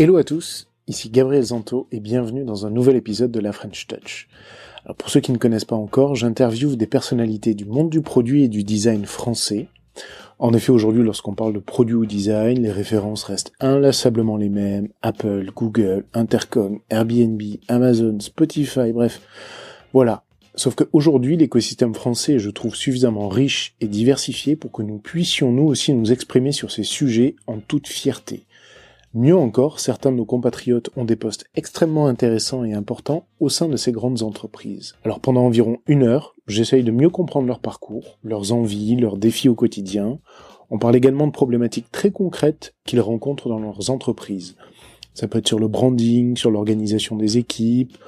Hello à tous, ici Gabriel Zanto et bienvenue dans un nouvel épisode de la French Touch. Alors pour ceux qui ne connaissent pas encore, j'interviewe des personnalités du monde du produit et du design français. En effet, aujourd'hui, lorsqu'on parle de produit ou design, les références restent inlassablement les mêmes. Apple, Google, Intercom, Airbnb, Amazon, Spotify, bref. Voilà. Sauf qu'aujourd'hui, l'écosystème français je trouve, suffisamment riche et diversifié pour que nous puissions nous aussi nous exprimer sur ces sujets en toute fierté. Mieux encore, certains de nos compatriotes ont des postes extrêmement intéressants et importants au sein de ces grandes entreprises. Alors pendant environ une heure, j'essaye de mieux comprendre leur parcours, leurs envies, leurs défis au quotidien. On parle également de problématiques très concrètes qu'ils rencontrent dans leurs entreprises. Ça peut être sur le branding, sur l'organisation des équipes,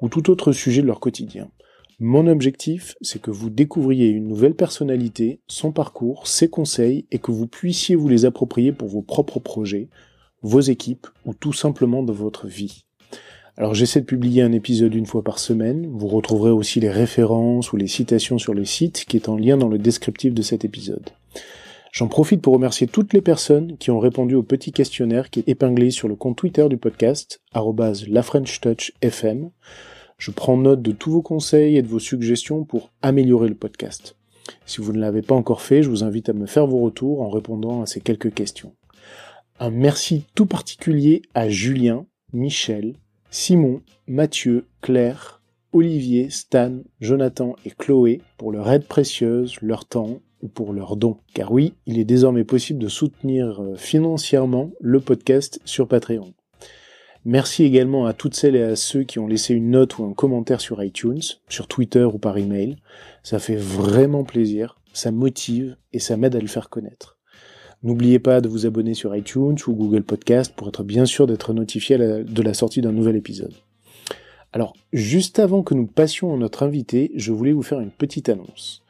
ou tout autre sujet de leur quotidien. Mon objectif, c'est que vous découvriez une nouvelle personnalité, son parcours, ses conseils, et que vous puissiez vous les approprier pour vos propres projets, vos équipes ou tout simplement de votre vie. Alors j'essaie de publier un épisode une fois par semaine, vous retrouverez aussi les références ou les citations sur le site qui est en lien dans le descriptif de cet épisode. J'en profite pour remercier toutes les personnes qui ont répondu au petit questionnaire qui est épinglé sur le compte Twitter du podcast, lafrenchtouchfm. Je prends note de tous vos conseils et de vos suggestions pour améliorer le podcast. Si vous ne l'avez pas encore fait, je vous invite à me faire vos retours en répondant à ces quelques questions. Un merci tout particulier à Julien, Michel, Simon, Mathieu, Claire, Olivier, Stan, Jonathan et Chloé pour leur aide précieuse, leur temps ou pour leurs dons. Car oui, il est désormais possible de soutenir euh, financièrement le podcast sur Patreon. Merci également à toutes celles et à ceux qui ont laissé une note ou un commentaire sur iTunes, sur Twitter ou par email. Ça fait vraiment plaisir, ça motive et ça m'aide à le faire connaître. N'oubliez pas de vous abonner sur iTunes ou Google Podcast pour être bien sûr d'être notifié de la sortie d'un nouvel épisode. Alors, juste avant que nous passions à notre invité, je voulais vous faire une petite annonce.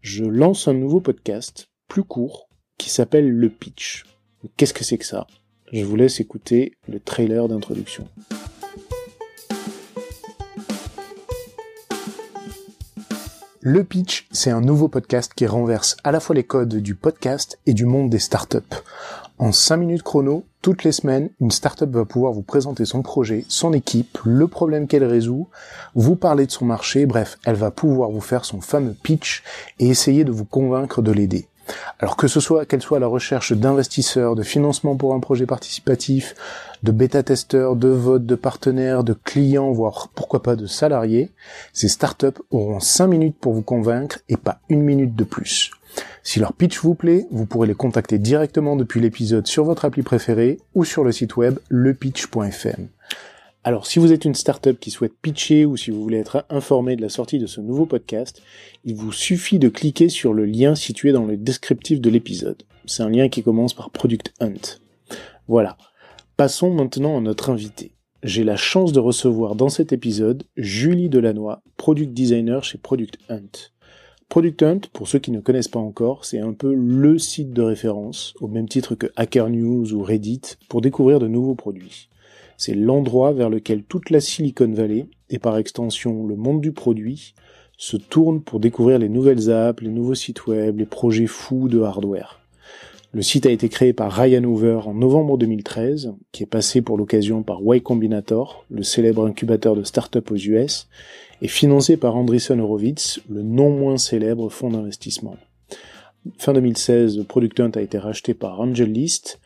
Je lance un nouveau podcast, plus court, qui s'appelle Le Pitch. Qu'est-ce que c'est que ça? Je vous laisse écouter le trailer d'introduction. Le Pitch, c'est un nouveau podcast qui renverse à la fois les codes du podcast et du monde des startups. En 5 minutes chrono, toutes les semaines, une startup va pouvoir vous présenter son projet, son équipe, le problème qu'elle résout, vous parler de son marché, bref, elle va pouvoir vous faire son fameux pitch et essayer de vous convaincre de l'aider. Alors que ce soit qu'elle soit à la recherche d'investisseurs, de financement pour un projet participatif, de bêta-testeurs, de votes, de partenaires, de clients, voire pourquoi pas de salariés, ces startups auront 5 minutes pour vous convaincre et pas une minute de plus. Si leur pitch vous plaît, vous pourrez les contacter directement depuis l'épisode sur votre appli préférée ou sur le site web lepitch.fm. Alors, si vous êtes une startup qui souhaite pitcher ou si vous voulez être informé de la sortie de ce nouveau podcast, il vous suffit de cliquer sur le lien situé dans le descriptif de l'épisode. C'est un lien qui commence par Product Hunt. Voilà. Passons maintenant à notre invité. J'ai la chance de recevoir dans cet épisode Julie Delannoy, product designer chez Product Hunt. Product Hunt, pour ceux qui ne connaissent pas encore, c'est un peu le site de référence, au même titre que Hacker News ou Reddit, pour découvrir de nouveaux produits. C'est l'endroit vers lequel toute la Silicon Valley, et par extension le monde du produit, se tourne pour découvrir les nouvelles apps, les nouveaux sites web, les projets fous de hardware. Le site a été créé par Ryan Hoover en novembre 2013, qui est passé pour l'occasion par Y Combinator, le célèbre incubateur de start-up aux US, et financé par Andreessen Horowitz, le non moins célèbre fonds d'investissement. Fin 2016, Product Hunt a été racheté par AngelList,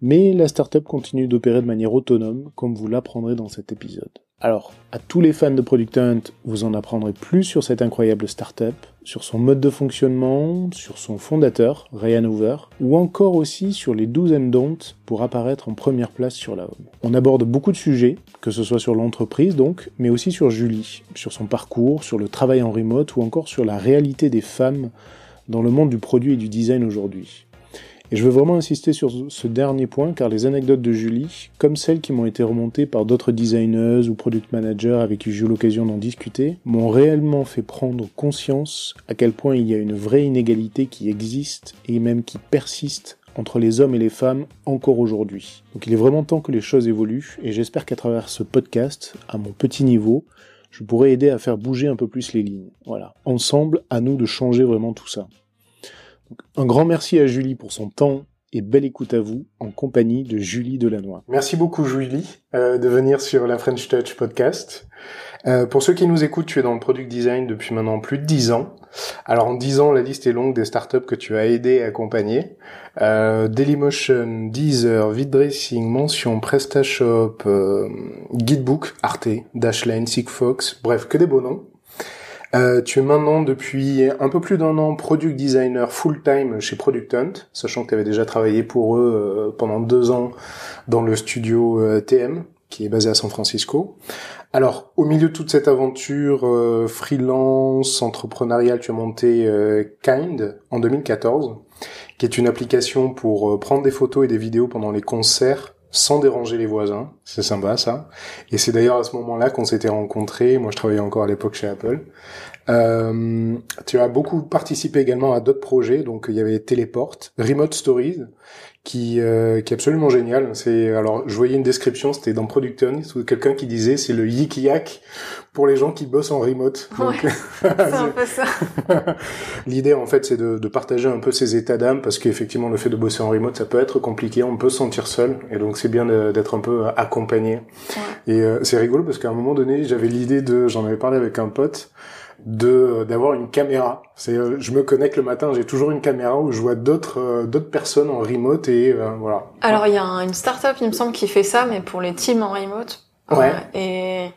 mais la startup continue d'opérer de manière autonome, comme vous l'apprendrez dans cet épisode. Alors, à tous les fans de Product Hunt, vous en apprendrez plus sur cette incroyable startup, sur son mode de fonctionnement, sur son fondateur, Ryan Hoover, ou encore aussi sur les 12 and pour apparaître en première place sur la home. On aborde beaucoup de sujets, que ce soit sur l'entreprise donc, mais aussi sur Julie, sur son parcours, sur le travail en remote ou encore sur la réalité des femmes dans le monde du produit et du design aujourd'hui. Et je veux vraiment insister sur ce dernier point car les anecdotes de Julie, comme celles qui m'ont été remontées par d'autres designers ou product managers avec qui j'ai eu l'occasion d'en discuter, m'ont réellement fait prendre conscience à quel point il y a une vraie inégalité qui existe et même qui persiste entre les hommes et les femmes encore aujourd'hui. Donc il est vraiment temps que les choses évoluent et j'espère qu'à travers ce podcast, à mon petit niveau, je pourrai aider à faire bouger un peu plus les lignes. Voilà. Ensemble, à nous de changer vraiment tout ça. Un grand merci à Julie pour son temps et belle écoute à vous en compagnie de Julie Delannoy. Merci beaucoup Julie euh, de venir sur la French Touch podcast. Euh, pour ceux qui nous écoutent, tu es dans le product design depuis maintenant plus de 10 ans. Alors en 10 ans, la liste est longue des startups que tu as aidé et accompagné. Euh, Dailymotion, Deezer, VidDressing, Mention, PrestaShop, euh, Guidebook, Arte, Dashlane, Sigfox, bref, que des beaux noms. Euh, tu es maintenant depuis un peu plus d'un an product designer full-time chez Product Hunt, sachant que tu avais déjà travaillé pour eux euh, pendant deux ans dans le studio euh, TM, qui est basé à San Francisco. Alors, au milieu de toute cette aventure freelance, entrepreneuriale, tu as monté Kind en 2014, qui est une application pour prendre des photos et des vidéos pendant les concerts sans déranger les voisins. C'est sympa ça. Et c'est d'ailleurs à ce moment-là qu'on s'était rencontrés. Moi, je travaillais encore à l'époque chez Apple. Euh, tu as beaucoup participé également à d'autres projets. Donc, il y avait Teleport, Remote Stories, qui, euh, qui est absolument génial. C'est alors, je voyais une description, c'était dans Producton, quelqu'un qui disait c'est le yik yak pour les gens qui bossent en remote. c'est un peu ça. L'idée, en fait, c'est de, de, partager un peu ses états d'âme, parce qu'effectivement, le fait de bosser en remote, ça peut être compliqué, on peut se sentir seul, et donc c'est bien d'être un peu accompagné. Ouais. Et euh, c'est rigolo, parce qu'à un moment donné, j'avais l'idée de, j'en avais parlé avec un pote, de d'avoir une caméra. C'est euh, je me connecte le matin, j'ai toujours une caméra où je vois d'autres euh, d'autres personnes en remote et euh, voilà. Alors il y a une startup il me semble qui fait ça mais pour les teams en remote. Ouais. et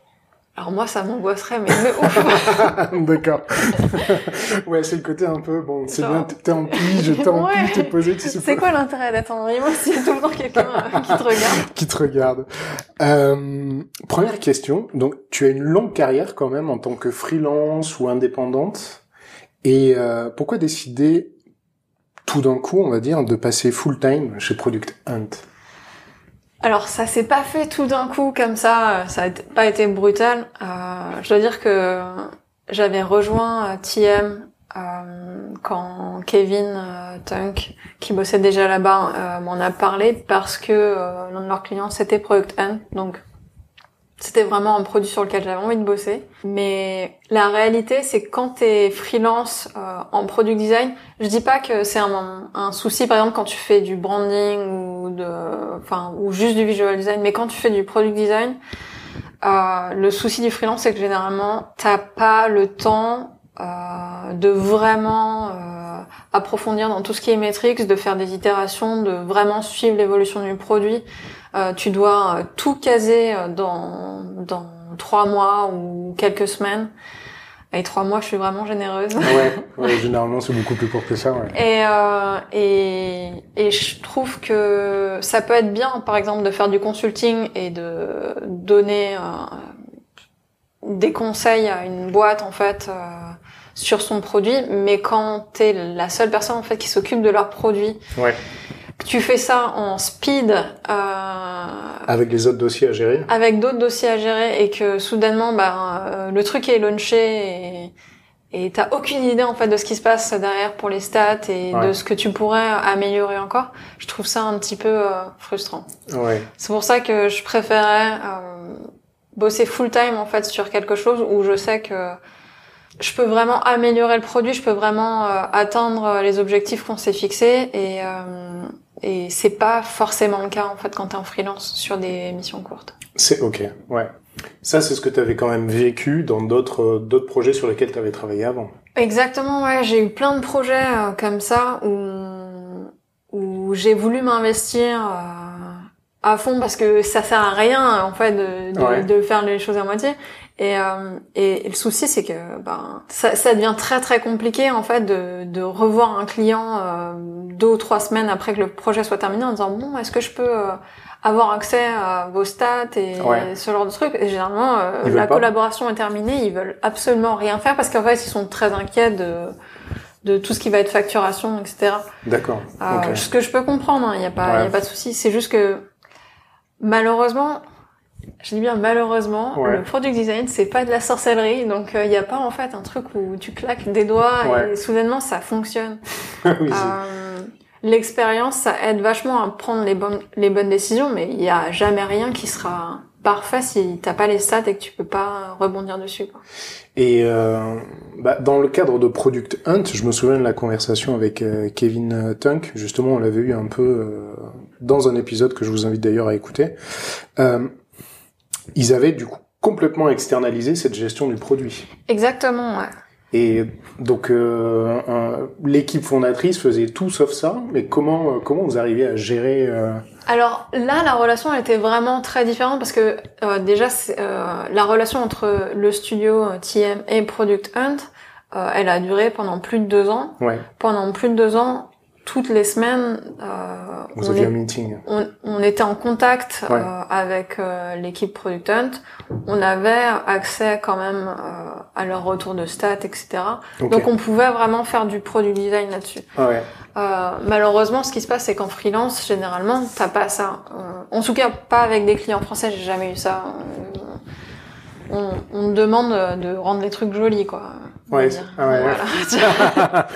alors moi, ça m'angoisserait, mais, ouf. D'accord. ouais, c'est le côté un peu, bon, c'est bien, t'es en pige, t'es en pige, t'es posé, tu sais C'est quoi l'intérêt d'être en remote s'il y a tout le temps quelqu'un euh, qui te regarde Qui te regarde. Euh, première question, donc tu as une longue carrière quand même en tant que freelance ou indépendante. Et euh, pourquoi décider tout d'un coup, on va dire, de passer full-time chez Product Hunt? Alors ça s'est pas fait tout d'un coup comme ça, ça a pas été brutal. Euh, je dois dire que j'avais rejoint euh, TM euh, quand Kevin Tunk, qui bossait déjà là-bas, m'en a parlé parce que l'un de leurs clients c'était Product N, donc c'était vraiment un produit sur lequel j'avais envie de bosser. Mais la réalité, c'est quand t'es freelance en product design, je dis pas que c'est un, un, souci, par exemple, quand tu fais du branding ou de, enfin, ou juste du visual design. Mais quand tu fais du product design, euh, le souci du freelance, c'est que généralement, t'as pas le temps euh, de vraiment euh, approfondir dans tout ce qui est métriques, de faire des itérations, de vraiment suivre l'évolution du produit. Euh, tu dois tout caser dans, dans trois mois ou quelques semaines. Et trois mois, je suis vraiment généreuse. Ouais, ouais généralement c'est beaucoup plus court que ça. Ouais. Et, euh, et et je trouve que ça peut être bien, par exemple, de faire du consulting et de donner euh, des conseils à une boîte en fait euh, sur son produit. Mais quand t'es la seule personne en fait qui s'occupe de leur produit. Ouais tu fais ça en speed euh, avec les autres dossiers à gérer avec d'autres dossiers à gérer et que soudainement bah euh, le truc est launché et t'as aucune idée en fait de ce qui se passe derrière pour les stats et de ce que tu pourrais améliorer encore je trouve ça un petit peu euh, frustrant ouais. c'est pour ça que je préférais bosser full time en fait sur quelque chose où je sais que je peux vraiment améliorer le produit, je peux vraiment atteindre les objectifs qu'on s'est fixés et et c'est pas forcément le cas en fait quand t'es en freelance sur des missions courtes. C'est ok, ouais. Ça c'est ce que tu avais quand même vécu dans d'autres d'autres projets sur lesquels tu avais travaillé avant. Exactement, ouais. J'ai eu plein de projets euh, comme ça où où j'ai voulu m'investir euh, à fond parce que ça sert à rien en fait de de, de faire les choses à moitié. Et, euh, et, le souci, c'est que ben, ça, ça, devient très très compliqué en fait de, de revoir un client euh, deux ou trois semaines après que le projet soit terminé en disant bon, est-ce que je peux euh, avoir accès à vos stats et ce genre de trucs? Et généralement, euh, la collaboration est terminée, ils veulent absolument rien faire parce qu'en fait, ils sont très inquiets de de tout ce qui va être facturation, etc. D'accord. Euh, Ce que je peux comprendre, il hein, n'y a pas, il y a pas de souci. C'est juste que malheureusement, je dis bien malheureusement, le product design c'est pas de la sorcellerie, donc il euh, n'y a pas en fait un truc où tu claques des doigts et soudainement ça fonctionne. oui, euh, L'expérience ça aide vachement à prendre les bonnes les bonnes décisions, mais il y a jamais rien qui sera parfait si t'as pas les stats et que tu peux pas rebondir dessus. Quoi. Et euh, bah, dans le cadre de Product Hunt, je me souviens de la conversation avec euh, Kevin Tunk. Justement, on l'avait eu un peu euh, dans un épisode que je vous invite d'ailleurs à écouter. Euh, ils avaient du coup complètement externalisé cette gestion du produit. Exactement. Ouais. Et donc euh, l'équipe fondatrice faisait tout sauf ça. Mais comment comment vous arrivez à gérer alors là, la relation elle était vraiment très différente parce que euh, déjà, euh, la relation entre le studio euh, TM et Product Hunt, euh, elle a duré pendant plus de deux ans. Ouais. Pendant plus de deux ans, toutes les semaines, euh, Vous on, est, un meeting. On, on, était en contact ouais. euh, avec euh, l'équipe Product Hunt. On avait accès quand même euh, à leur retour de stats, etc. Okay. Donc on pouvait vraiment faire du product design là-dessus. Ah ouais. Euh, malheureusement, ce qui se passe, c'est qu'en freelance, généralement, t'as pas ça. Euh, en tout cas, pas avec des clients français, j'ai jamais eu ça. On, on demande de rendre les trucs jolis, quoi. Ouais, ah ouais, voilà.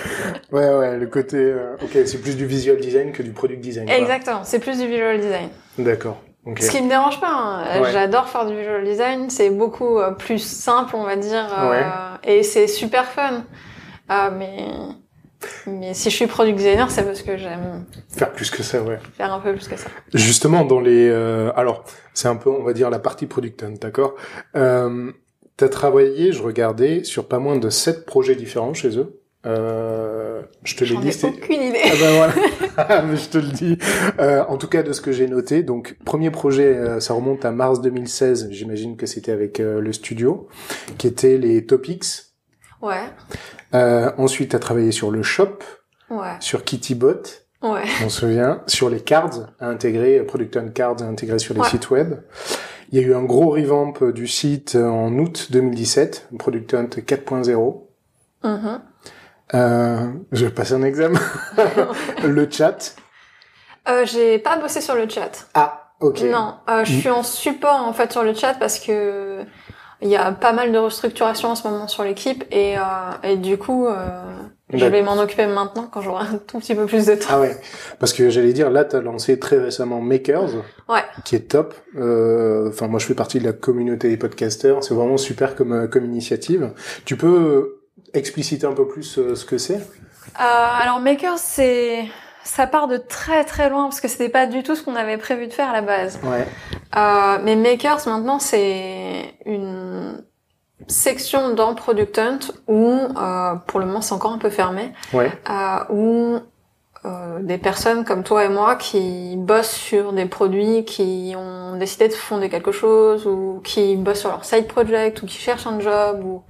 ouais, ouais, le côté, euh, ok, c'est plus du visual design que du product design. Exactement, c'est plus du visual design. D'accord. Okay. Ce qui me dérange pas, hein. ouais. j'adore faire du visual design, c'est beaucoup euh, plus simple, on va dire, euh, ouais. et c'est super fun. Euh, mais mais si je suis product designer, c'est parce que j'aime faire plus que ça, ouais. Faire un peu plus que ça. Justement, dans les, euh, alors, c'est un peu, on va dire, la partie product, d'accord. Euh, T'as travaillé, je regardais, sur pas moins de sept projets différents chez eux. Euh, je te l'ai dit. Ai aucune idée. Ah ben voilà. Mais je te le dis. Euh, en tout cas, de ce que j'ai noté. Donc, premier projet, euh, ça remonte à mars 2016. J'imagine que c'était avec le studio, qui était les Topics. Ouais. Euh, ensuite, tu as travaillé sur le shop. Ouais. Sur Kittybot. Ouais. On se souvient. Sur les cards à intégrer, Product on Cards à intégrer sur les ouais. sites web. Il y a eu un gros revamp du site en août 2017, Product Hunt 4.0. Mm-hmm. Euh, je vais passer un examen. le chat. Euh, j'ai pas bossé sur le chat. Ah, ok. Non, euh, je suis en support en fait sur le chat parce que il y a pas mal de restructuration en ce moment sur l'équipe et, euh, et du coup euh, je vais m'en occuper maintenant quand j'aurai un tout petit peu plus de temps. Ah ouais, parce que j'allais dire là tu as lancé très récemment Makers, ouais. qui est top. Euh, enfin moi je fais partie de la communauté des podcasters, c'est vraiment super comme comme initiative. Tu peux expliciter un peu plus euh, ce que c'est? Euh, Alors Makers c'est ça part de très très loin parce que c'était pas du tout ce qu'on avait prévu de faire à la base. Ouais. Euh, mais Makers maintenant c'est une section dans Product Hunt où euh, pour le moment c'est encore un peu fermé. Ouais. Euh, où euh, des personnes comme toi et moi qui bossent sur des produits, qui ont décidé de fonder quelque chose ou qui bossent sur leur side project ou qui cherchent un job ou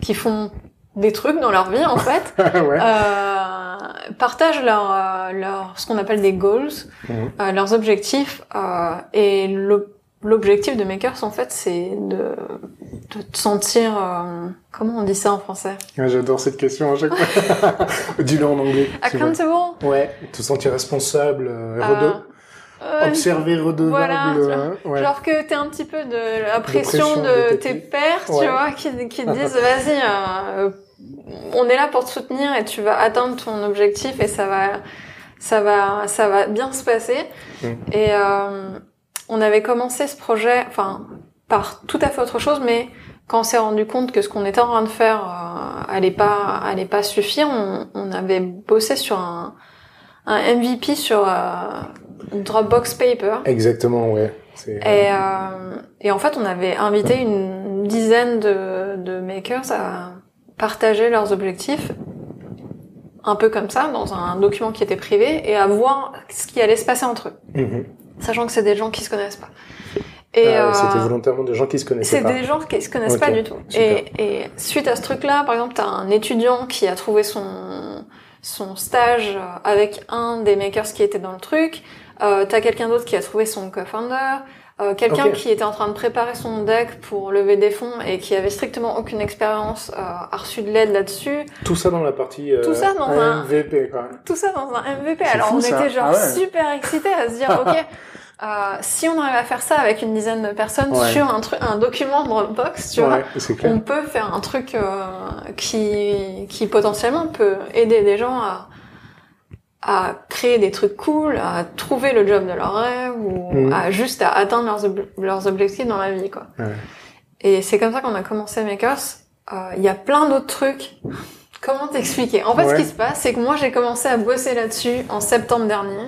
qui font des trucs dans leur vie en fait. Ouais. euh, partagent leur, euh, leur ce qu'on appelle des goals mmh. euh, leurs objectifs euh, et l'objectif de Makers en fait c'est de, de te sentir euh, comment on dit ça en français? Ouais, j'adore cette question à chaque fois. Dis-le en anglais accountable? Ouais te sentir responsable euh, observer redevable voilà, euh, ouais. genre que t'es un petit peu de la pression de, tes pairs tu vois qui, qui te disent vas-y euh, on est là pour te soutenir et tu vas atteindre ton objectif et ça va ça va ça va bien se passer mm. et euh, on avait commencé ce projet enfin par tout à fait autre chose mais quand on s'est rendu compte que ce qu'on était en train de faire euh, allait pas allait pas suffire on, on avait bossé sur un un MVP sur euh, Dropbox Paper. Exactement, ouais. Et, euh, et en fait, on avait invité une dizaine de, de makers à partager leurs objectifs, un peu comme ça, dans un document qui était privé, et à voir ce qui allait se passer entre eux. -hmm. Sachant que c'est des gens qui se connaissent pas. Et ah, euh, c'était volontairement des gens qui se connaissaient pas. C'est des gens qui se connaissent okay. pas du tout. Et, et, suite à ce truc-là, par exemple, t'as un étudiant qui a trouvé son son stage avec un des makers qui était dans le truc. Euh, t'as quelqu'un d'autre qui a trouvé son co-founder. Euh, quelqu'un okay. qui était en train de préparer son deck pour lever des fonds et qui avait strictement aucune expérience euh, a reçu de l'aide là-dessus. Tout ça dans la partie tout ça dans un MVP quoi. Tout ça dans un MVP. Alors fou, on ça. était genre ah ouais. super excités à se dire ok euh, si on arrive à faire ça avec une dizaine de personnes ouais. sur un truc, un document Dropbox, tu ouais, vois, on peut faire un truc euh, qui qui potentiellement peut aider des gens à à créer des trucs cool, à trouver le job de leur rêve ou Mhm. à juste à atteindre leurs, ob- leurs objectifs dans la vie quoi. Ouais. Et c'est comme ça qu'on a commencé Makers. Euh, Il y a plein d'autres trucs. Comment t'expliquer? En fait, Ouais. ce qui se passe, c'est que moi j'ai commencé à bosser là-dessus en septembre dernier.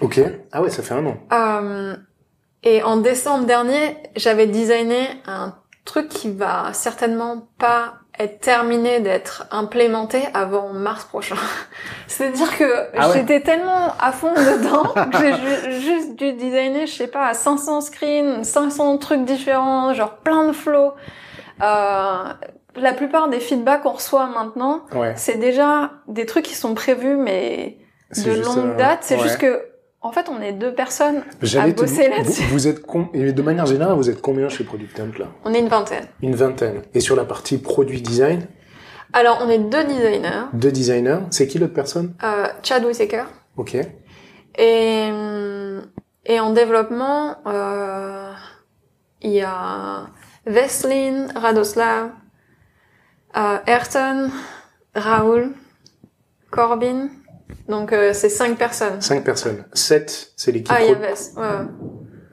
Ok. Ah ouais, ça fait un an. Euh, et en décembre dernier, j'avais designé un truc qui va certainement pas être terminé d'être implémenté avant mars prochain. C'est-à-dire que Ah ouais. j'étais tellement à fond dedans que j'ai ju- juste dû designer, je sais pas, 500 screens, 500 trucs différents, genre plein de flows. Euh, la plupart des feedbacks qu'on reçoit maintenant, Ouais. c'est déjà des trucs qui sont prévus, mais de longue date. C'est ouais. juste que, en fait, on est deux personnes à bosser vous, là-dessus. vous êtes con... et de manière générale, vous êtes combien chez Product Hunt là? On est une vingtaine. Une vingtaine. Et sur la partie produit design, Alors, on est deux designers. deux designers. C'est qui l'autre personne? Euh, Chad Whittaker. Ok. Et, hum, et en développement, euh, il y a Veslin, Radoslav, euh, Ayrton, Raoul, Corbin. Donc, euh, c'est cinq personnes. Cinq personnes. Sept, c'est l'équipe. Ah, il ouais.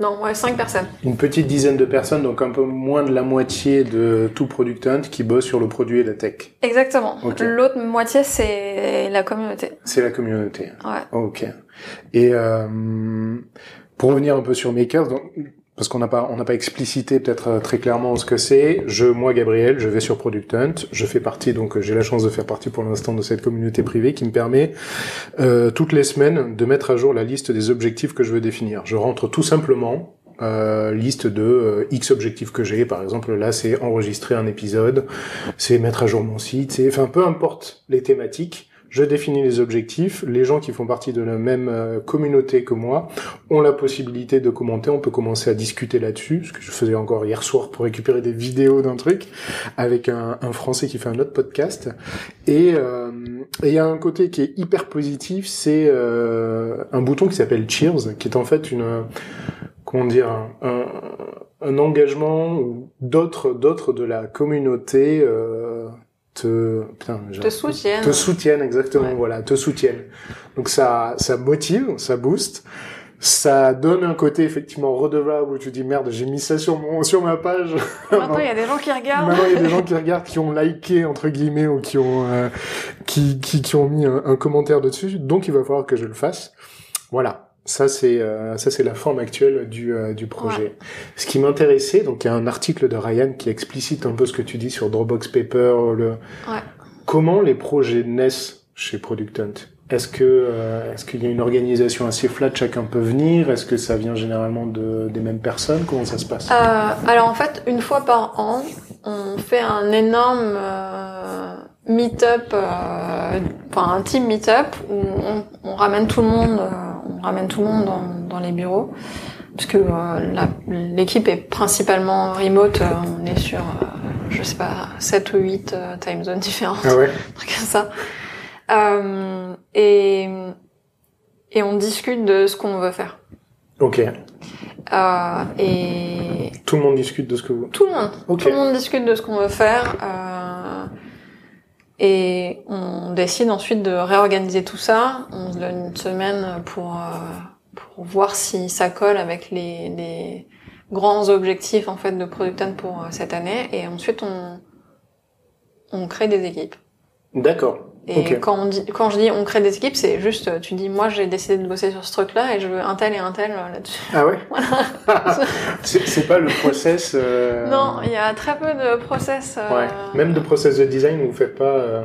Non, ouais, cinq personnes. Une petite dizaine de personnes, donc un peu moins de la moitié de tout Product Hunt qui bosse sur le produit et la tech. Exactement. L'autre moitié, c'est la communauté. C'est la communauté. Ouais. Ok. Et euh, pour revenir un peu sur Makers, donc, parce qu'on n'a pas on n'a pas explicité peut-être euh, très clairement ce que c'est. Je, moi Gabriel, je vais sur Product Hunt. Je fais partie donc euh, j'ai la chance de faire partie pour l'instant de cette communauté privée qui me permet euh, toutes les semaines de mettre à jour la liste des objectifs que je veux définir. Je rentre tout simplement liste de X objectifs que j'ai. Par exemple, là, c'est enregistrer un épisode, c'est mettre à jour mon site, c'est, enfin, peu importe les thématiques. Je définis les objectifs. Les gens qui font partie de la même euh, communauté que moi ont la possibilité de commenter. On peut commencer à discuter là-dessus, ce que je faisais encore hier soir pour récupérer des vidéos d'un truc avec un, Français qui fait un autre podcast. Et euh, et il y a un côté qui est hyper positif, c'est euh, un bouton qui s'appelle Cheers, qui est en fait une comment dire un, engagement où d'autres d'autres de la communauté te putain, j'ai- Te soutiennent. te soutiennent exactement Ouais. voilà te soutiennent donc ça ça motive ça booste ça donne un côté effectivement redevable où tu dis merde j'ai mis ça sur mon sur ma page Maintenant, il y a des gens qui regardent. Maintenant, il y a des gens qui regardent, qui ont liké entre guillemets ou qui ont euh, qui, qui qui ont mis un, un commentaire dessus. Donc, il va falloir que je le fasse. Voilà. Ça c'est euh, ça c'est la forme actuelle du euh, du projet. Ce qui m'intéressait, donc il y a un article de Ryan qui explicite un peu ce que tu dis sur Dropbox Paper, le Ouais. comment les projets naissent chez Product Hunt. Est-ce que euh, est-ce qu'il y a une organisation assez flat, chacun peut venir? Est-ce que ça vient généralement de des mêmes personnes? Comment ça se passe? Euh, alors en fait, une fois par an, on fait un énorme euh, meet-up, euh, enfin un team meet-up où on, on ramène tout le monde, euh, on ramène tout le monde dans, dans les bureaux, puisque euh, l'équipe est principalement remote. euh, on est sur, euh, je sais pas, 7 ou 8 euh, time zones différentes, Ah ouais. truc comme ça. Euh, et et on discute de ce qu'on veut faire. Ok. Euh, et Tout le monde discute de ce que vous. tout le monde. Ok. Tout le monde discute de ce qu'on veut faire. euh, et on décide ensuite de réorganiser tout ça. On se donne une semaine pour, euh, pour voir si ça colle avec les, les grands objectifs en fait de Product Hunt pour euh, cette année. Et ensuite, on, on crée des équipes. D'accord. Et quand, on dit, quand je dis on crée des équipes, c'est juste, tu dis, moi j'ai décidé de bosser sur ce truc-là et je veux un tel et un tel euh, là-dessus. Ah ouais C'est c'est pas le process. euh, Non, il y a très peu de process. euh, Ouais. Même de process de design, vous faites pas. euh,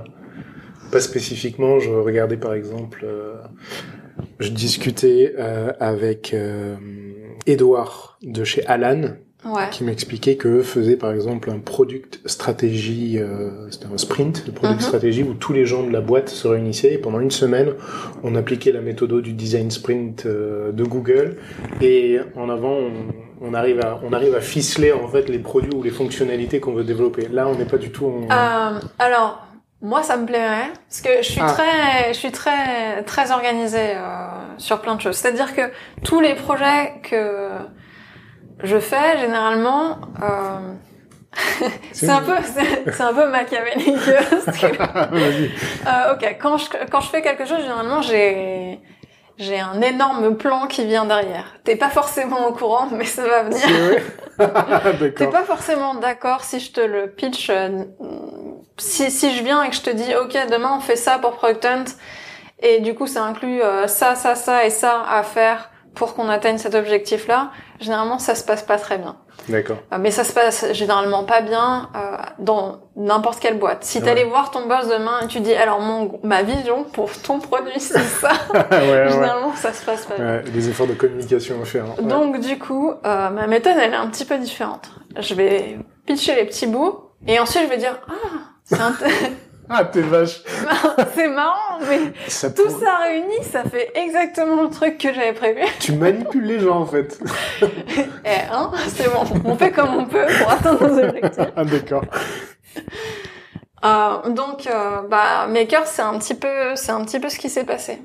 Pas spécifiquement. Je regardais par exemple. euh, Je discutais euh, avec euh, Edouard de chez Alan Ouais. qui m'expliquait que eux faisaient par exemple un product stratégie, euh, c'était un sprint de product Mhm. stratégie où tous les gens de la boîte se réunissaient et pendant une semaine on appliquait la méthode du design sprint euh, de Google et en avant on, on arrive à on arrive à ficeler en fait les produits ou les fonctionnalités qu'on veut développer. Là on n'est pas du tout en... Euh, alors, moi, ça me plairait parce que je suis Ah. très, je suis très, très organisée euh, sur plein de choses. C'est-à-dire que tous les projets que je fais, généralement, euh, c'est un peu, c'est un peu machiavélique. euh, ok, quand je quand je fais quelque chose, généralement j'ai j'ai un énorme plan qui vient derrière. T'es pas forcément au courant, mais ça va venir. T'es pas forcément d'accord si je te le pitch. Euh, si si je viens et que je te dis, ok, demain on fait ça pour Product Hunt, et du coup ça inclut euh, ça, ça, ça et ça à faire pour qu'on atteigne cet objectif-là. Généralement, ça se passe pas très bien. D'accord. Euh, mais ça se passe généralement pas bien euh, dans n'importe quelle boîte. Si t'allais voir ton boss demain et tu dis alors mon ma vision pour ton produit c'est ça, ouais, généralement ça se passe pas bien. des efforts de communication à faire. Donc du coup, euh, ma méthode elle est un petit peu différente. Je vais pitcher les petits bouts et ensuite je vais dire ah c'est Ah, t'es vache. c'est marrant, mais tout ça réuni, ça fait exactement le truc que j'avais prévu. Tu manipules les gens, en fait. eh, hein, c'est bon. On fait comme on peut pour atteindre nos objectifs. Ah, d'accord. Euh, donc, euh, bah, Maker, c'est un petit peu, c'est un petit peu ce qui s'est passé.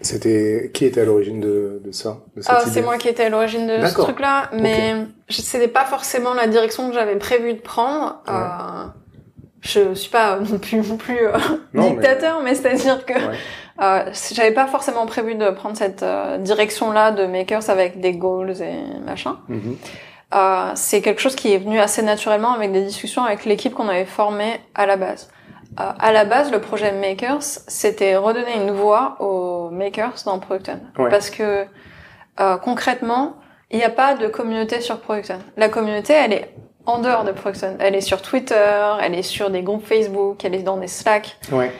C'était qui était à l'origine de, de ça de ah, C'est moi qui étais à l'origine de ce truc-là, mais okay. c'était pas forcément la direction que j'avais prévu de prendre. Euh, je suis pas non plus non plus euh, dictateur, mais, c'est-à-dire que euh, j'avais pas forcément prévu de prendre cette euh, direction-là de makers avec des goals et machin. Euh, c'est quelque chose qui est venu assez naturellement avec des discussions avec l'équipe qu'on avait formée à la base. Euh, à la base, le projet Makers, c'était redonner une voix aux makers dans Producton, parce que concrètement, il n'y a pas de communauté sur Producton. La communauté, elle est en dehors de Proxon. Elle est sur Twitter, elle est sur des groupes Facebook, elle est dans des Slack. Ouais.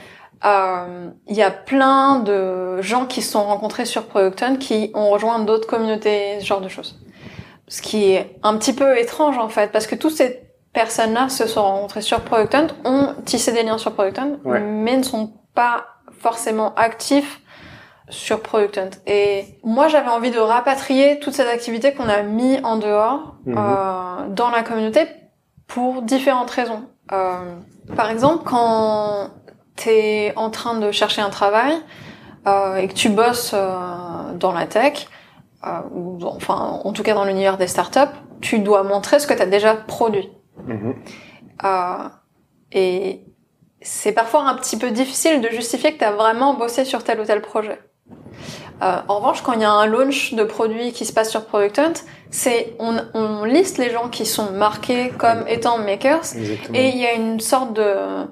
Euh, il y a plein de gens qui se sont rencontrés sur Producton qui ont rejoint d'autres communautés, ce genre de choses. Ce qui est un petit peu étrange en fait, parce que toutes ces personnes-là se sont rencontrées sur Producton, ont tissé des liens sur Producton, mais ne sont pas forcément actifs sur Product Hunt. Et moi, j'avais envie de rapatrier toute cette activité qu'on a mis en dehors mhm. euh, dans la communauté pour différentes raisons. Euh, par exemple, quand t'es en train de chercher un travail euh, et que tu bosses euh, dans la tech, euh, ou enfin, en tout cas dans l'univers des startups, tu dois montrer ce que tu as déjà produit. Mhm. et c'est parfois un petit peu difficile de justifier que tu as vraiment bossé sur tel ou tel projet. Euh, en revanche, quand il y a un launch de produits qui se passe sur Product Hunt, c'est on, on liste les gens qui sont marqués comme étant makers et il y a une sorte de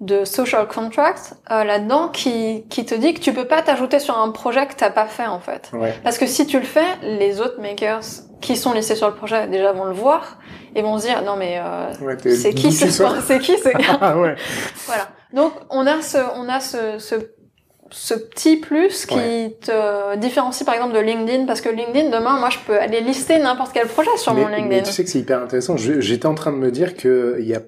de social contract euh, là-dedans qui, qui te dit que tu peux pas t'ajouter sur un projet que t'as pas fait en fait. Parce que si tu le fais, les autres makers qui sont listés sur le projet déjà vont le voir et vont se dire non mais euh, c'est qui ce c'est qui ce gars ah ouais. Voilà. Donc on a ce on a ce, ce ce petit plus qui te différencie par exemple de LinkedIn parce que LinkedIn demain moi je peux aller lister n'importe quel projet sur mon LinkedIn. Mais tu sais que c'est hyper intéressant. J'étais en train de me dire que il y a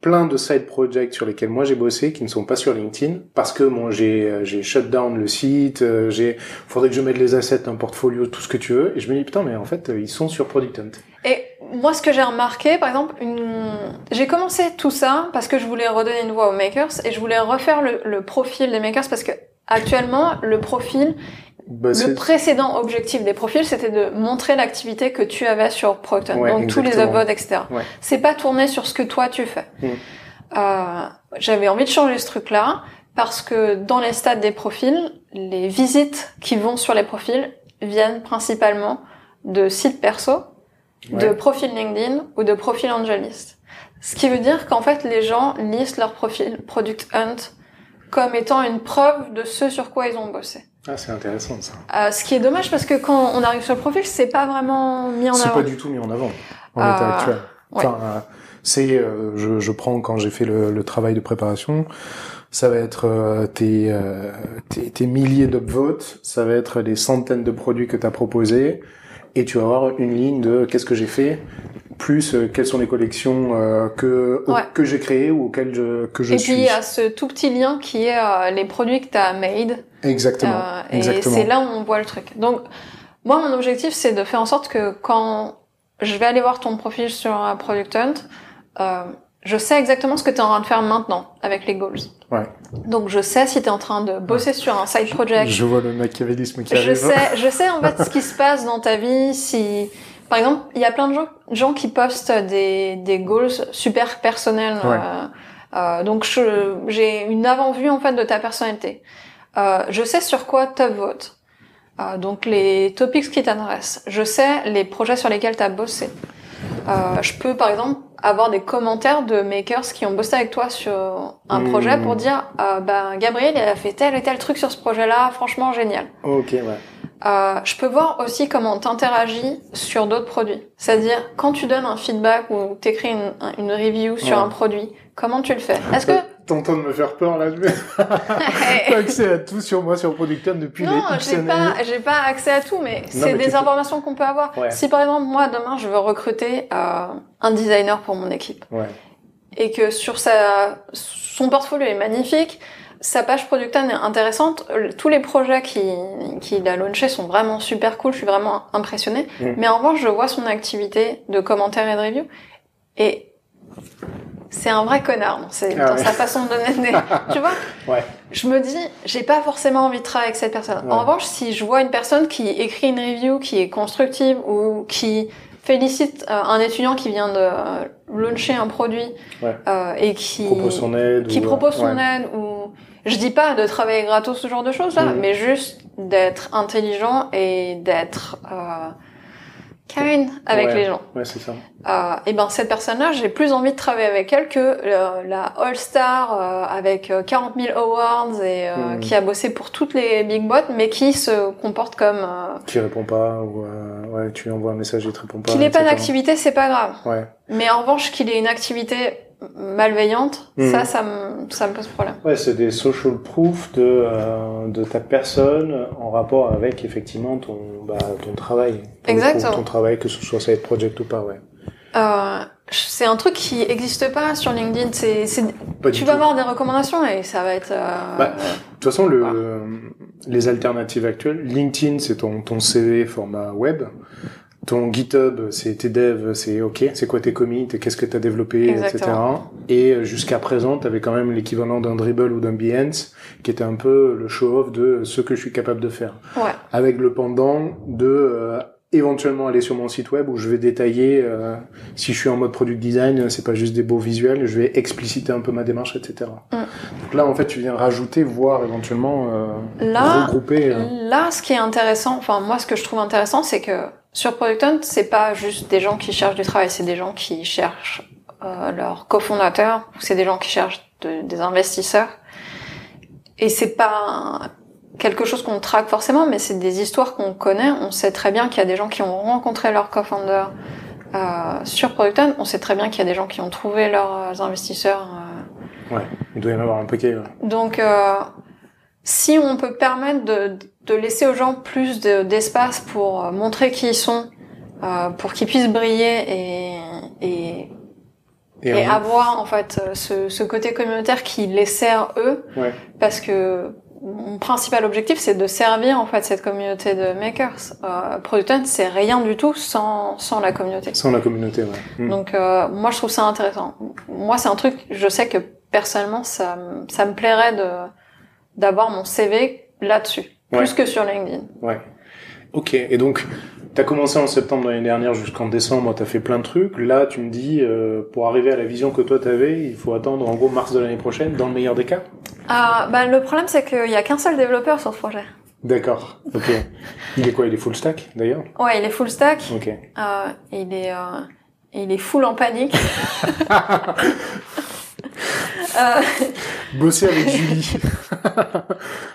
plein de side projects sur lesquels moi j'ai bossé qui ne sont pas sur LinkedIn parce que bon j'ai euh, j'ai shut down le site, euh, j'ai faudrait que je mette les assets, un portfolio, tout ce que tu veux et je me dis putain mais en fait euh, ils sont sur Product Hunt. Et moi ce que j'ai remarqué par exemple une... j'ai commencé tout ça parce que je voulais redonner une voix aux makers et je voulais refaire le, le profil des makers parce que Actuellement, le profil, bah, le précédent objectif des profils, c'était de montrer l'activité que tu avais sur Procton, donc tous les upvotes, etc. C'est pas tourné sur ce que toi tu fais. Mm. Euh, J'avais envie de changer ce truc-là parce que dans les stades des profils, les visites qui vont sur les profils viennent principalement de sites perso, de profils LinkedIn ou de profils Angelist. Ce qui veut dire qu'en fait, les gens lisent leur profil Product Hunt comme étant une preuve de ce sur quoi ils ont bossé. Ah, c'est intéressant ça. Euh, ce qui est dommage parce que quand on arrive sur le profil, c'est pas vraiment mis en avant. C'est pas du tout mis en avant en euh, état actuel. Enfin, euh, c'est, euh, je, je, prends quand j'ai fait le, le, travail de préparation, ça va être euh, tes, tes, tes, milliers d'upvotes, ça va être les centaines de produits que tu as proposés, et tu vas avoir une ligne de qu'est-ce que j'ai fait, plus euh, quelles sont les collections euh, que que j'ai créées ou auxquelles je que je suis. Et puis il y a ce tout petit lien qui est euh, les produits que tu as made. Exactement. et c'est là où on voit le truc. Donc moi mon objectif c'est de faire en sorte que quand je vais aller voir ton profil sur Product Hunt, je sais exactement ce que tu es en train de faire maintenant avec les goals. Ouais. Donc je sais si tu es en train de bosser sur un side project. Je vois le machiavélisme qui je arrive. Sais, je sais en fait ce qui se passe dans ta vie, si par exemple, il y a plein de gens, gens qui postent des, des goals super personnels. Ouais. euh, euh, donc j'ai une avant-vue en fait de ta personnalité. Euh, je sais sur quoi tu votes. Euh, donc les topics qui t'intéressent. Je sais les projets sur lesquels tu as bossé. Euh, je peux par exemple avoir des commentaires de makers qui ont bossé avec toi sur un Hmm. projet pour dire euh, ben Gabriel il a fait tel et tel truc sur ce projet-là, franchement génial. Ok, ouais. Euh, je peux voir aussi comment t'interagis sur d'autres produits. C'est-à-dire, quand tu donnes un feedback ou t'écris une, une review sur Ouais. un produit, comment tu le fais? Est-ce que... T'entends de me faire peur là, je T'as accès à tout sur moi sur Producton depuis non, les j'ai pas, j'ai pas accès à tout, mais c'est des informations qu'on peut avoir. Ouais. Si par exemple, moi, demain, je veux recruter euh, un designer pour mon équipe, Ouais. et que sur sa, son portfolio est magnifique, sa page Producton est intéressante, tous les projets qu'il qu'il a launchés sont vraiment super cool, je suis vraiment impressionnée. Mm. Mais en revanche, je vois son activité de commentaires et de reviews, et c'est un vrai connard dans, ses- Ah dans ouais. sa façon de donner tu vois Ouais. Je me dis, j'ai pas forcément envie de travailler avec cette personne. Ouais. En revanche, si je vois une personne qui écrit une review qui est constructive ou qui félicite euh, un étudiant qui vient de euh, launcher un produit euh, et qui Propose son aide. qui ou, euh, propose son aide ou je dis pas de travailler gratos ce genre de choses là, Mhm. mais juste d'être intelligent et d'être euh, kind avec Ouais. les gens. Ouais, c'est ça. Euh, et ben cette personne-là, j'ai plus envie de travailler avec elle que euh, la All-Star euh, avec euh, 40 000 awards et euh, Mhm. qui a bossé pour toutes les big boîtes, mais qui se comporte comme euh, Qui répond pas, ou euh, ouais, tu lui envoies un message, il te répond pas. qu'il ait pas d'activité, c'est pas grave. Ouais. Mais en revanche, qu'il ait une activité malveillante, Mhm. ça, ça me ça me pose problème. Ouais, c'est des social proof de, euh, de ta personne en rapport avec effectivement ton, bah, ton travail. Exactement. Ton travail, que ce soit side project ou pas, ouais. Euh, c'est un truc qui existe pas sur LinkedIn. C'est, c'est, Pas du tu tout. vas avoir des recommandations et ça va être. euh, Bah, De toute façon, le, les alternatives actuelles, LinkedIn, c'est ton, ton CV format web. Ton GitHub, c'est tes devs, c'est OK, c'est quoi tes commits, qu'est-ce que tu as développé, Exactement. etc. Et euh, jusqu'à présent, tu avais quand même l'équivalent d'un Dribble ou d'un Behance, qui était un peu le show-off de ce que je suis capable de faire. Ouais. Avec le pendant de euh, éventuellement aller sur mon site web où je vais détailler, euh, si je suis en mode product design, c'est pas juste des beaux visuels, je vais expliciter un peu ma démarche, etc. Mm. Donc là, en fait, tu viens rajouter, voire éventuellement euh, Là, regrouper. euh, Là, ce qui est intéressant, enfin moi, ce que je trouve intéressant, c'est que sur Product Hunt, c'est pas juste des gens qui cherchent du travail, c'est des gens qui cherchent euh, leur cofondateur, ou c'est des gens qui cherchent de- des investisseurs. Et c'est pas quelque chose qu'on traque forcément, mais c'est des histoires qu'on connaît. On sait très bien qu'il y a des gens qui ont rencontré leur cofounder euh, sur Product Hunt. On sait très bien qu'il y a des gens qui ont trouvé leurs investisseurs. euh, Ouais, il doit y en avoir un paquet. ouais. donc, euh, si on peut permettre de, de laisser aux gens plus de- d'espace pour euh, montrer qui ils sont, euh, pour qu'ils puissent briller et, et, Et, avoir en fait euh, ce, ce côté communautaire qui les sert eux, Ouais. parce que mon principal objectif c'est de servir en fait cette communauté de makers. Euh, Product c'est rien du tout sans, sans la communauté. Sans la communauté, ouais. Mm. Donc euh, moi je trouve ça intéressant. Moi c'est un truc, je sais que personnellement ça, me- ça me plairait de d'avoir mon CV là-dessus, Ouais. plus que sur LinkedIn. Ouais. Ok, et donc, tu as commencé en septembre de l'année dernière jusqu'en décembre, tu as fait plein de trucs. Là, tu me dis, euh, pour arriver à la vision que toi t'avais, il faut attendre en gros mars de l'année prochaine, dans le meilleur des cas? Ah, bah, le problème c'est qu'il y a qu'un seul développeur sur ce projet. D'accord, ok. Il est quoi Il est full stack, d'ailleurs? Ouais, il est full stack, Ok. euh, il est euh, il est full en panique. Euh, Bosser avec Julie.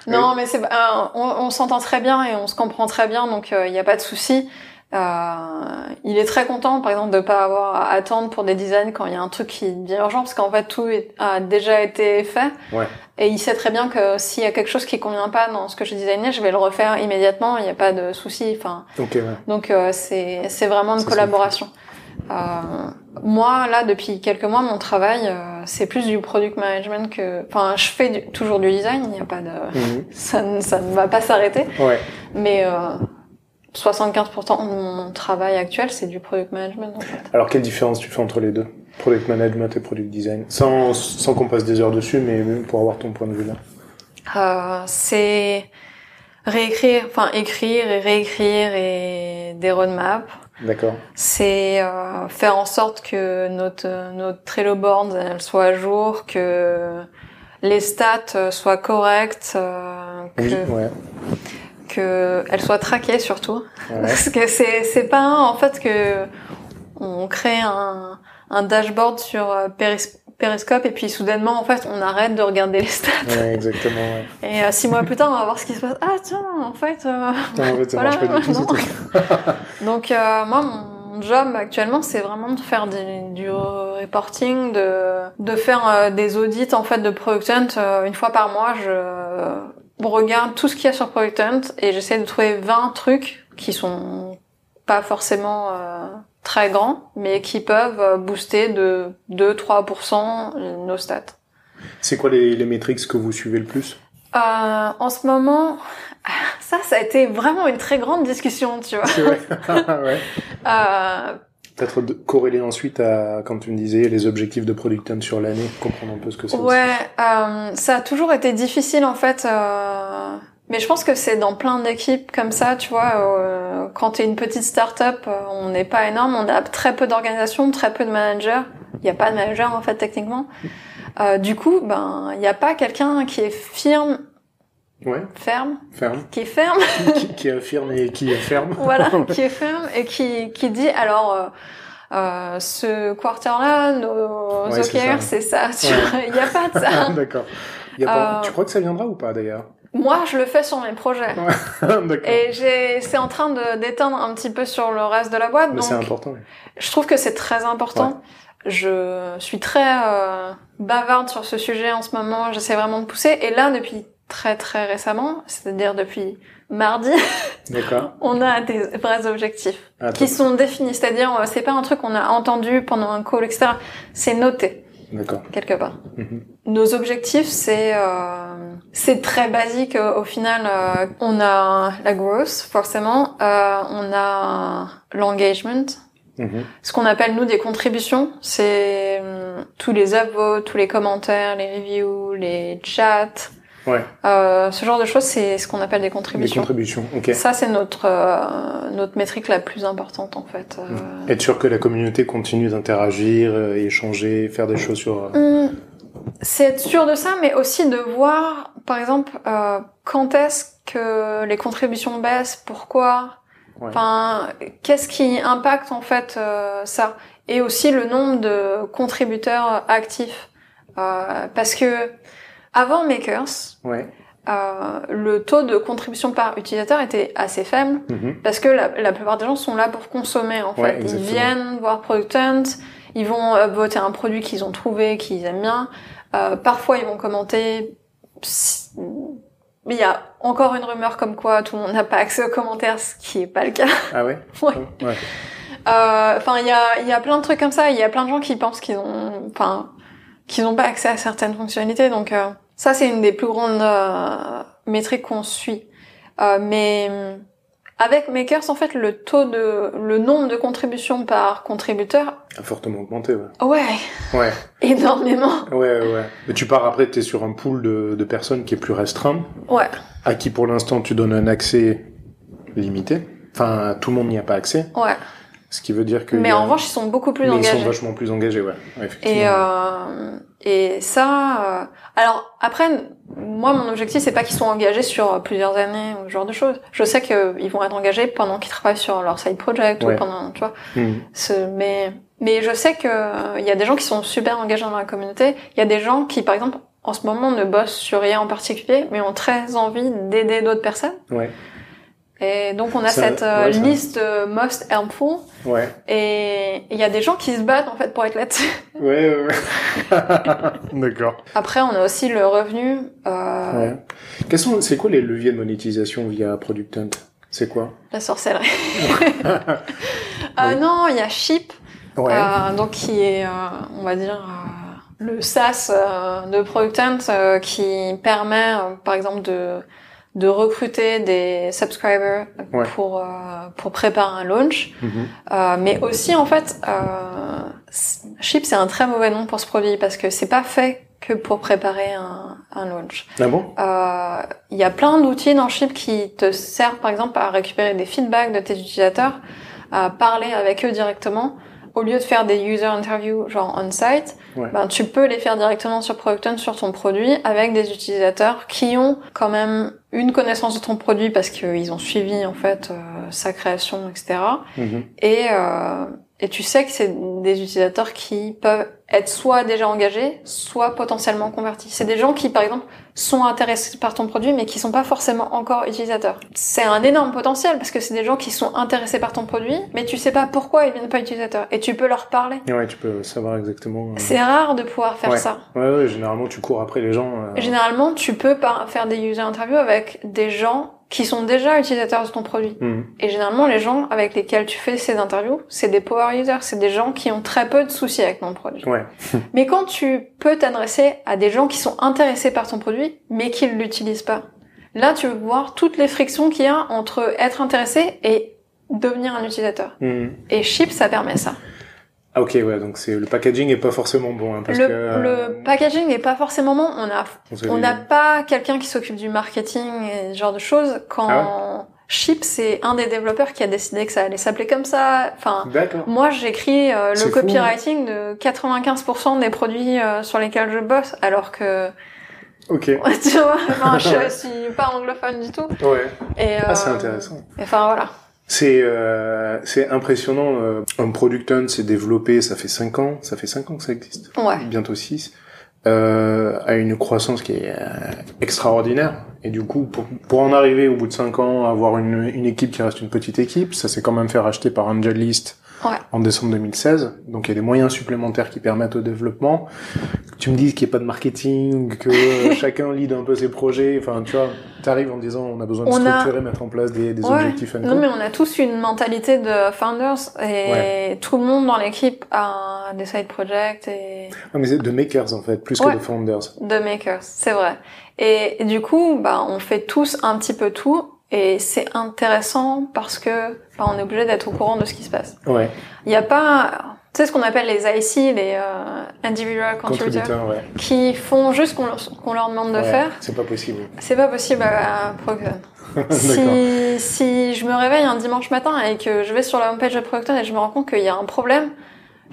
non, mais c'est euh, on, on s'entend très bien et on se comprend très bien, donc il n'y a pas de souci. Euh, il est très content, par exemple, de pas avoir à attendre pour des designs quand il y a un truc qui devient urgent, parce qu'en fait tout est- a déjà été fait. Ouais. Et il sait très bien que s'il y a quelque chose qui convient pas dans ce que je designé, je vais le refaire immédiatement. Il n'y a pas de souci. Enfin, ouais. donc euh, c'est c'est vraiment une collaboration. Euh, moi là depuis quelques mois mon travail euh, c'est plus du product management que enfin je fais du- toujours du design il n'y a pas de Mhm. ça ne, ça ne va pas s'arrêter Ouais. mais euh, 75% de mon travail actuel c'est du product management en fait. Alors, quelle différence tu fais entre les deux Product management et product design? Sans, sans qu'on passe des heures dessus, mais pour avoir ton point de vue là. Euh, c'est réécrire enfin écrire et réécrire et des roadmaps D'accord. C'est euh, faire en sorte que notre notre Trello board elle soit à jour, que les stats euh, soient correctes, euh, que Oui, ouais. que elles soient traquées surtout. ouais. Parce que c'est c'est pas en fait que on crée un un dashboard sur euh, Periscope et puis soudainement en fait on arrête de regarder les stats Ouais, exactement. Ouais. et euh, six mois plus tard on va voir ce qui se passe. Ah tiens en fait. euh, Non, en fait, ça Voilà, pas du tout. Donc euh, moi mon job actuellement c'est vraiment de faire des- du reporting, de de faire euh, des audits en fait de Product Hunt Euh, une fois par mois. Je regarde tout ce qu'il y a sur Product Hunt et j'essaie de trouver 20 trucs qui sont pas forcément euh, très grands mais qui peuvent euh, booster de 2-3% nos stats. C'est quoi les, les métriques que vous suivez le plus? Euh, en ce moment, ça, ça a été vraiment une très grande discussion, tu vois. C'est vrai. ouais. Euh, Peut-être corréler ensuite à, quand tu me disais, les objectifs de Product Hunt sur l'année, comprendre un peu ce que c'est. ouais, euh, ça a toujours été difficile en fait. Mais je pense que c'est dans plein d'équipes comme ça, tu vois. euh, quand t'es une petite start-up, euh, on n'est pas énorme, on a très peu d'organisation, très peu de managers. Il n'y a pas de manager en fait techniquement. Euh, du coup, ben, il n'y a pas quelqu'un qui est firme, Ouais, ferme, ferme. qui est ferme qui, qui affirme et qui est ferme. voilà, qui est ferme et qui, qui dit alors euh, euh, ce quarter-là, nos Ouais, OKR, c'est ça. Il n'y a pas de ça. D'accord. Euh, Tu crois que ça viendra ou pas d'ailleurs? Moi, je le fais sur mes projets. Et c'est en train de d'éteindre un petit peu sur le reste de la boîte. Mais donc, c'est important. ouais. je trouve que c'est très important. Je suis très euh, bavarde sur ce sujet en ce moment. J'essaie vraiment de pousser. Et là, depuis très très récemment, c'est-à-dire depuis mardi, on a des vrais objectifs. Ah, qui sont définis. C'est-à-dire, euh, c'est pas un truc qu'on a entendu pendant un call, etc. C'est noté. Quelque part. Mhm. Nos objectifs, c'est euh, c'est très basique. euh, Au final, euh, on a la growth, forcément. Euh, on a l'engagement. Mhm. Ce qu'on appelle nous des contributions, c'est hum, tous les upvotes, tous les commentaires, les reviews, les chats, Ouais. euh, ce genre de choses, c'est ce qu'on appelle des contributions. contributions. Ok. Ça, c'est notre euh, notre métrique la plus importante en fait. Euh, Être sûr que la communauté continue d'interagir, euh, échanger, faire des choses sur. euh, Hum, C'est être sûr de ça, mais aussi de voir, par exemple, euh, quand est-ce que les contributions baissent, pourquoi, Ouais. enfin, qu'est-ce qui impacte en fait euh, ça, et aussi le nombre de contributeurs actifs, Euh, parce que avant Makers, Ouais. euh, le taux de contribution par utilisateur était assez faible. Mhm. Parce que la, la plupart des gens sont là pour consommer, en fait. Ils viennent voir Product Hunt, ils vont voter un produit qu'ils ont trouvé, qu'ils aiment bien. Euh, parfois, ils vont commenter. Mais il y a encore une rumeur comme quoi tout le monde n'a pas accès aux commentaires, ce qui est pas le cas. Ah ouais? Ouais. Ouais. Euh, Enfin, il y a, il y a plein de trucs comme ça. Il y a plein de gens qui pensent qu'ils ont, enfin, qu'ils n'ont pas accès à certaines fonctionnalités. Donc, euh, ça, c'est une des plus grandes euh, métriques qu'on suit. Euh, mais euh, avec Makers, en fait, le taux de, le nombre de contributions par contributeur, A fortement augmenté. Ouais. ouais, Ouais. énormément. Ouais. Ouais. Mais tu pars après, t'es sur un pool de, de personnes qui est plus restreint, Ouais, à qui pour l'instant tu donnes un accès limité. Enfin, tout le monde n'y a pas accès. ouais. Ce qui veut dire que. Mais a- en revanche, ils sont beaucoup plus mais ils engagés. sont vachement plus engagés, ouais. Ouais, effectivement. Et euh, et ça, euh, alors après, moi mon objectif c'est pas qu'ils soient engagés sur plusieurs années ou ce genre de choses. Je sais qu'ils vont être engagés pendant qu'ils travaillent sur leur side project Ouais. ou pendant, tu vois. Ce, mais mais je sais que euh, il y a des gens qui sont super engagés dans la communauté. Il y a des gens qui par exemple en ce moment ne bossent sur rien en particulier, mais ont très envie d'aider d'autres personnes. Ouais. Et donc on a Ça- cette euh, ouais, liste euh, most helpful. Ouais. Et il y a des gens qui se battent en fait pour être là-dessus. Ouais, ouais, ouais. D'accord. Après, on a aussi le revenu. Euh, Ouais. Quels sont, c'est quoi les leviers de monétisation via Product Hunt? C'est quoi? La sorcellerie. euh, Non, il y a Ship, Ouais. euh, donc qui est, euh, on va dire, euh, le SaaS de Product Hunt euh, qui permet, par exemple, de de recruter des subscribers Ouais. pour euh, pour préparer un launch, Mhm. Euh, mais aussi en fait, euh, c- Ship c'est un très mauvais nom pour ce produit parce que c'est pas fait que pour préparer un, un launch. Ah bon? Euh, Il y a plein d'outils dans Ship qui te servent par exemple à récupérer des feedbacks de tes utilisateurs, à parler avec eux directement au lieu de faire des user interviews genre on-site, Ouais. ben, tu peux les faire directement sur Product Hunt, sur ton produit, avec des utilisateurs qui ont quand même une connaissance de ton produit parce qu'ils ont suivi en fait euh, sa création, etc. Et, euh, et tu sais que c'est des utilisateurs qui peuvent être soit déjà engagés, soit potentiellement convertis. C'est des gens qui, par exemple, sont intéressés par ton produit, mais qui sont pas forcément encore utilisateurs. C'est un énorme potentiel parce que c'est des gens qui sont intéressés par ton produit, mais tu sais pas pourquoi ils viennent pas utilisateurs. Et tu peux leur parler. Ouais, tu peux savoir exactement. euh, C'est rare de pouvoir faire Ouais. ça. Ouais, ouais, généralement tu cours après les gens. euh, Généralement, tu peux faire des user interviews avec des gens qui sont déjà utilisateurs de ton produit. mhm. Et généralement, les gens avec lesquels tu fais ces interviews, c'est des power users, c'est des gens qui ont très peu de soucis avec ton produit. Ouais. Mais quand tu peux t'adresser à des gens qui sont intéressés par ton produit, mais qui ne l'utilisent pas, là, tu veux voir toutes les frictions qu'il y a entre être intéressé et devenir un utilisateur. Mhm. Et Chip, ça permet ça. Ah ok, ouais, donc c'est le packaging est pas forcément bon, hein, parce Le, que. euh, le packaging n'est pas forcément bon. On a on n'a pas quelqu'un qui s'occupe du marketing et ce genre de choses. Quand Ah Chip, c'est un des développeurs qui a décidé que ça allait s'appeler comme ça. Enfin, D'accord. moi, j'écris euh, le fou, hein. copywriting de 95% des produits euh, sur lesquels je bosse, alors que, Ok. tu vois, enfin, je suis pas anglophone du tout. Ouais. Et, Ah, c'est euh, intéressant. Enfin, voilà. C'est euh, c'est impressionnant. Euh, un product hunt s'est développé, ça fait 5 ans, ça fait 5 ans que ça existe, Ouais. bientôt 6, euh, à une croissance qui est euh, extraordinaire. Et du coup, pour, pour en arriver au bout de 5 ans, avoir une, une équipe qui reste une petite équipe, ça s'est quand même fait racheter par AngelList Ouais. en décembre 2016. Donc il y a des moyens supplémentaires qui permettent au développement. Tu me dises qu'il n'y a pas de marketing, que chacun lead un peu ses projets. Enfin, tu vois, t'arrives en disant on a besoin de On a- structurer, mettre en place des, des Ouais. objectifs. Non, mais on a tous une mentalité de founders et tout le monde dans l'équipe a des side projects et Ah, mais c'est de makers en fait, plus que de founders. de makers, c'est vrai. Et, et du coup, bah, on fait tous un petit peu tout, et c'est intéressant parce que bah, on est obligé d'être au courant de ce qui se passe. Ouais, Il n'y a pas, tu sais ce qu'on appelle les IC, les euh, individual contributors, ouais. qui font juste qu'on leur, qu'on leur demande de Ouais, faire. C'est pas possible. C'est pas possible à Procton. Si, si je me réveille un dimanche matin et que je vais sur la homepage de Procton et je me rends compte qu'il y a un problème,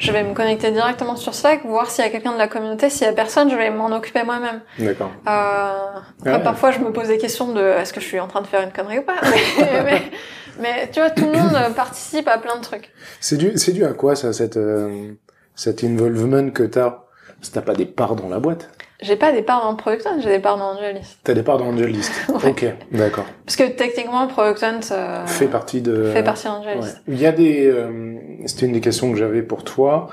je vais me connecter directement sur Slack, voir s'il y a quelqu'un de la communauté. S'il y a personne, je vais m'en occuper moi-même. D'accord. Euh, après, Ouais. parfois, je me pose des questions de est-ce que je suis en train de faire une connerie ou pas? Mais, mais, mais tu vois, tout le monde euh, participe à plein de trucs. C'est dû, c'est dû à quoi ça, cette, euh, cet involvement que t'as? T'as pas des parts dans la boîte? J'ai pas des parts dans Product Hunt, j'ai des parts dans Angelis. T'as des parts dans AngelList. Ouais. Ok, d'accord. Parce que techniquement, Product Hunt euh, Fait partie de. fait partie d'Angelis. Ouais. Il y a des. euh, C'était une des questions que j'avais pour toi.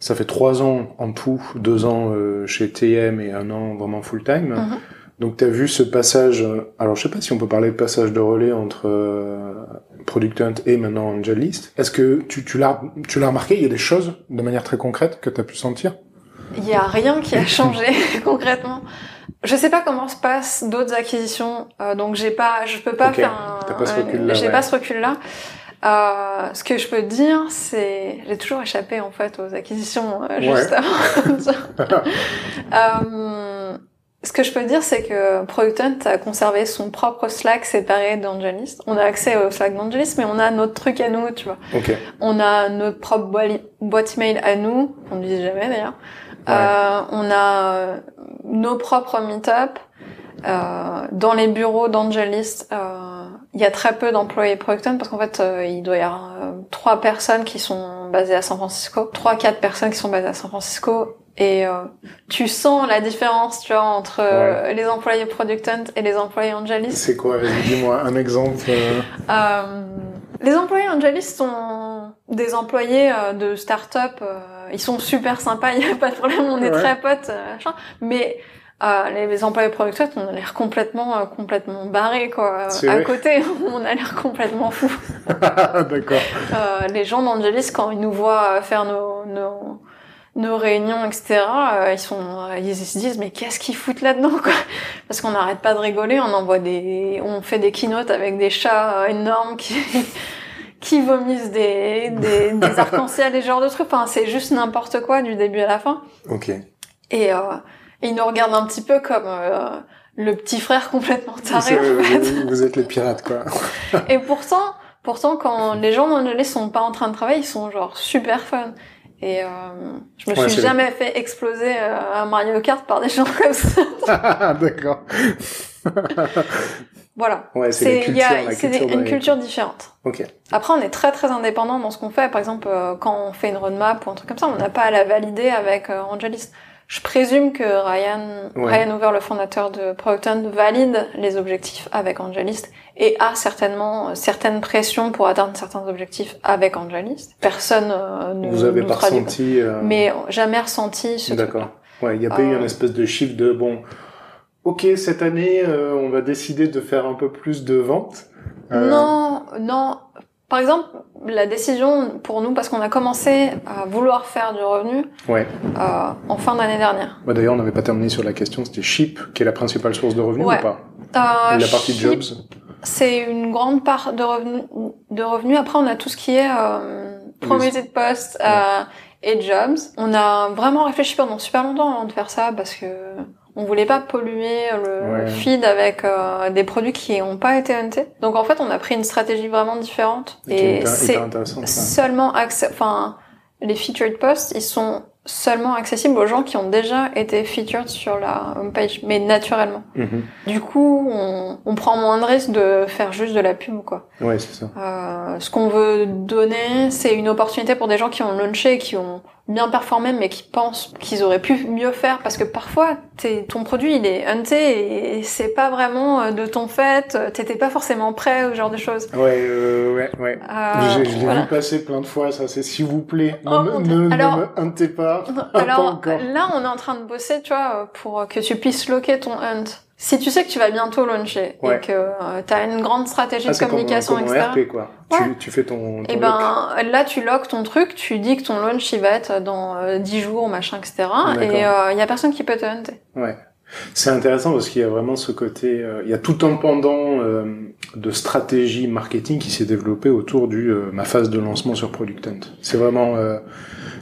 Ça fait trois ans en tout, deux ans euh, chez TM et un an vraiment full time. Mhm. Donc t'as vu ce passage. euh, Alors je sais pas si on peut parler de passage de relais entre euh, Product Hunt et maintenant AngelList. Est-ce que tu, tu l'as tu l'as remarqué? Il y a des choses de manière très concrète que t'as pu sentir? Il y a rien qui a changé concrètement. Je sais pas comment se passent d'autres acquisitions, euh, donc j'ai pas, je peux pas faire un, pas ce un- recul-là, j'ai ouais. pas ce recul-là. Euh, ce que je peux dire, c'est, j'ai toujours échappé en fait aux acquisitions euh, juste avant. Euh, ce que je peux dire, c'est que Product Hunt a conservé son propre Slack séparé d'Angelist. On a accès au Slack d'Angelist, mais on a notre truc à nous, tu vois. Ok. On a notre propre boîte email à nous, on ne dit jamais d'ailleurs. Ouais. Euh, on a nos propres meet-up. Euh, dans les bureaux d'Angelist, euh, il y a très peu d'employés Product Hunt parce qu'en fait, euh, il doit y avoir trois personnes qui sont basées à San Francisco, trois quatre personnes qui sont basées à San Francisco. Et euh, tu sens la différence, tu vois, entre euh, les employés Product Hunt et les employés Angelist. C'est quoi dis-moi un exemple. euh, les employés Angelis sont des employés de start-up. euh, ils sont super sympas, il n'y a pas de problème, on est Ouais. très potes. Mais euh, les, les employés Product Hunt, on a l'air complètement, euh, complètement barrés, quoi. À côté, on a l'air complètement fou. D'accord. Euh, les gens d'Angelis, quand ils nous voient faire nos, nos, nos réunions, etc., euh, ils sont, euh, ils se disent mais qu'est-ce qu'ils foutent là-dedans, quoi? Parce qu'on n'arrête pas de rigoler, on envoie des, on fait des keynotes avec des chats euh, énormes qui qui vomissent des des, des arcs-en-ciel, des genres de trucs. Enfin, c'est juste n'importe quoi du début à la fin. Ok. Et, euh, et ils nous regardent un petit peu comme euh, le petit frère complètement taré. C'est- En fait. vous, vous êtes les pirates, quoi. Et pourtant, Pourtant, quand les gens d'Angelis sont pas en train de travailler, ils sont genre super fun. Et euh, je me Ouais, suis jamais fait exploser euh, un Mario Kart par des gens comme ça. D'accord. Voilà. Ouais, c'est y culture, culture une différente. Ok. Après, on est très très indépendant dans ce qu'on fait. Par exemple, euh, quand on fait une roadmap ou un truc comme ça, on n'a pas à la valider avec euh, Angelis. Je présume que Ryan, Ouais. Ryan Hoover, le fondateur de Product valide les objectifs avec Angelis et a certainement euh, certaines pressions pour atteindre certains objectifs avec Angelis. Personne euh, ne Vous avez nous pas ressenti. euh, Mais jamais ressenti ce D'accord. Ouais, il n'y a pas eu Euh, un espèce de chiffre de bon. Ok, cette année, euh, on va décider de faire un peu plus de ventes. Non, non. Par exemple, la décision pour nous, parce qu'on a commencé à vouloir faire du revenu Ouais. euh, en fin d'année dernière. Bah, D'ailleurs, on n'avait pas terminé sur la question. C'était Chip, qui est la principale source de revenus Ouais. ou pas? Euh, La partie jobs. C'est une grande part de revenus. De revenus. Après, on a tout ce qui est euh, promoted post euh, et jobs. On a vraiment réfléchi pendant super longtemps avant de faire ça parce que on voulait pas polluer le Ouais. feed avec euh, des produits qui n'ont pas été huntés. Donc en fait, on a pris une stratégie vraiment différente. Et c'est seulement enfin, les featured posts, ils sont seulement accessibles aux gens qui ont déjà été featured sur la homepage, mais naturellement. Mhm. Du coup, on, on prend moins de risques de faire juste de la pub, quoi. Ouais, c'est ça. Euh, ce qu'on veut donner, c'est une opportunité pour des gens qui ont launché, qui ont bien performé, mais qui pensent qu'ils auraient pu mieux faire, parce que parfois, t'es- ton produit, il est hunté, et c'est pas vraiment euh, de ton fait, t'étais pas forcément prêt, ou ce genre de choses. Ouais, euh, ouais, ouais. Euh, je l'ai voilà. vu passer plein de fois, ça, c'est s'il vous plaît, Oh, ne, ne, Alors- ne me huntez pas. pas Alors encore. là, on est en train de bosser, tu vois, pour que tu puisses loquer ton hunt. Si tu sais que tu vas bientôt launcher Ouais. et que euh, tu as une grande stratégie Ah, de comme, communication, comme etc. RP, quoi. Ouais. Tu, tu fais ton, ton Et lock. ben là, tu loques ton truc, tu dis que ton launch il va être dans euh, 10 jours, machin, etc. Et il y a personne qui peut te hunter. Ouais. C'est intéressant parce qu'il y a vraiment ce côté, euh, il y a tout un pendant euh, de stratégie marketing qui s'est développé autour du euh, ma phase de lancement sur Product Hunt. C'est vraiment, euh,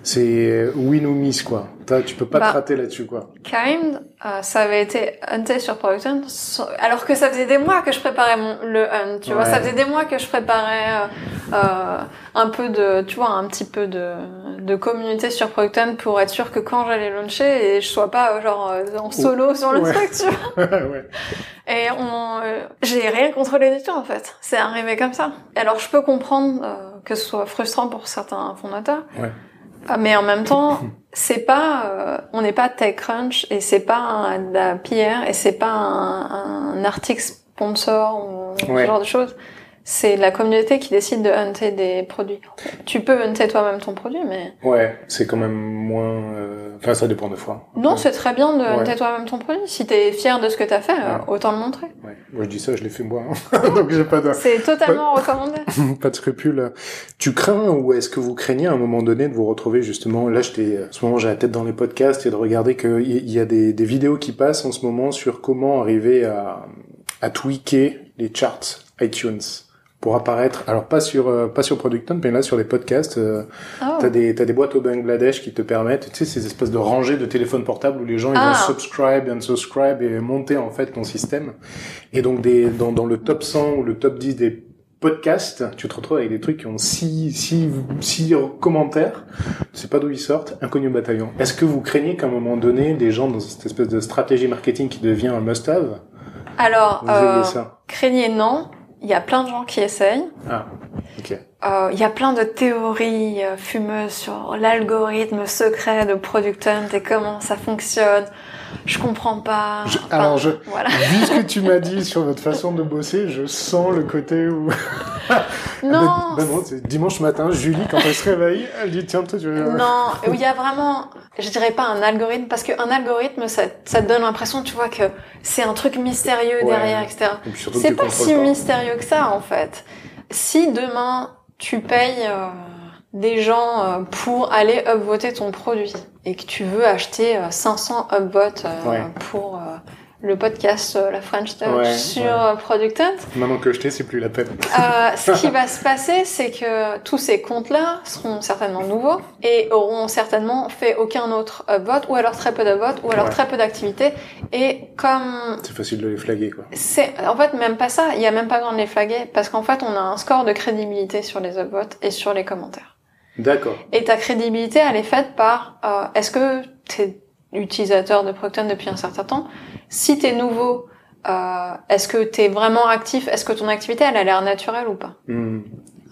c'est win ou miss quoi. Tu peux pas Bah. te rater là-dessus quoi. Kind, euh, ça avait été hunté sur Product Hunt, so- alors que ça faisait des mois que je préparais mon, le hunt, tu vois, ça faisait des mois que je préparais euh, euh, un peu de, tu vois, un petit peu de, de communauté sur Product Hunt pour être sûr que quand j'allais launcher, et je sois pas euh, genre euh, en solo sur le Ouais. truc, tu vois. ouais. Et on, euh, j'ai rien contrôlé du tout en fait. C'est arrivé comme ça. Alors je peux comprendre euh, que ce soit frustrant pour certains fondateurs. Ouais. Euh, Mais en même temps, c'est pas, euh, on n'est pas TechCrunch et c'est pas un, la PR et c'est pas un, un article sponsor ou Ouais. ce genre de choses. C'est la communauté qui décide de hunter des produits. Tu peux hunter toi-même ton produit, mais Ouais, c'est quand même moins. euh, Enfin, ça dépend des fois. non, c'est très bien de Ouais. hunter toi-même ton produit. Si t'es fier de ce que t'as fait, euh, Ouais. autant le montrer. Ouais. Moi, je dis ça, je l'ai fait moi, hein. donc j'ai pas de. C'est totalement recommandé. pas de scrupules. Tu crains ou est-ce que vous craignez à un moment donné de vous retrouver justement là j'étais à ce moment j'ai la tête dans les podcasts et de regarder qu'il y, a des, des vidéos qui passent en ce moment sur comment arriver à, à tweaker les charts iTunes pour apparaître alors pas sur euh, pas sur Product Hunt mais là sur les podcasts euh, Oh. t'as des t'as des boîtes au Bangladesh qui te permettent tu sais ces espèces de rangées de téléphones portables où les gens ils Ah. vont subscribe and subscribe et monter en fait ton système et donc des dans dans le top 100 ou le top 10 des podcasts, tu te retrouves avec des trucs qui ont six, six, six commentaires, tu sais pas d'où ils sortent, inconnu bataillon. Est-ce que vous craignez qu'à un moment donné, des gens dans cette espèce de stratégie marketing qui devient un must-have, Alors, euh, craignez non. Il y a plein de gens qui essayent. Ah, ok. Euh, Il y a plein de théories euh, fumeuses sur l'algorithme secret de Product Hunt et comment ça fonctionne. Je comprends pas. Je- Enfin, alors, je- Voilà. Vu ce que tu m'as dit sur votre façon de bosser, je sens le côté où... Non. Ben non, c'est dimanche matin, Julie, quand elle se réveille, elle dit, tiens, toi, tu veux... Non, où il y a vraiment, je dirais pas un algorithme, parce qu'un algorithme, ça, ça te donne l'impression, tu vois, que c'est un truc mystérieux Ouais. derrière, etc. Et C'est pas si pas. mystérieux que ça, en fait. Si demain, tu payes euh, des gens euh, pour aller upvoter ton produit et que tu veux acheter euh, 500 upvotes euh, Ouais. pour euh, le podcast euh, La French Touch Ouais, sur ouais. euh, Product Hunt. Maintenant que je t'ai, c'est plus la peine. Euh, ce qui va se passer, c'est que tous ces comptes-là seront certainement nouveaux et auront certainement fait aucun autre upvote ou alors très peu d'upvotes ou alors Ouais. très peu d'activités. Et comme C'est facile de les flaguer, quoi. c'est, en fait, même pas ça, il y a même pas besoin de les flaguer parce qu'en fait, on a un score de crédibilité sur les upvotes et sur les commentaires. D'accord. Et ta crédibilité, elle est faite par euh, est-ce que t'es utilisateur de Procton depuis un certain temps? Si t'es nouveau, euh, est-ce que t'es vraiment actif? Est-ce que ton activité, elle a l'air naturelle ou pas? Hmm.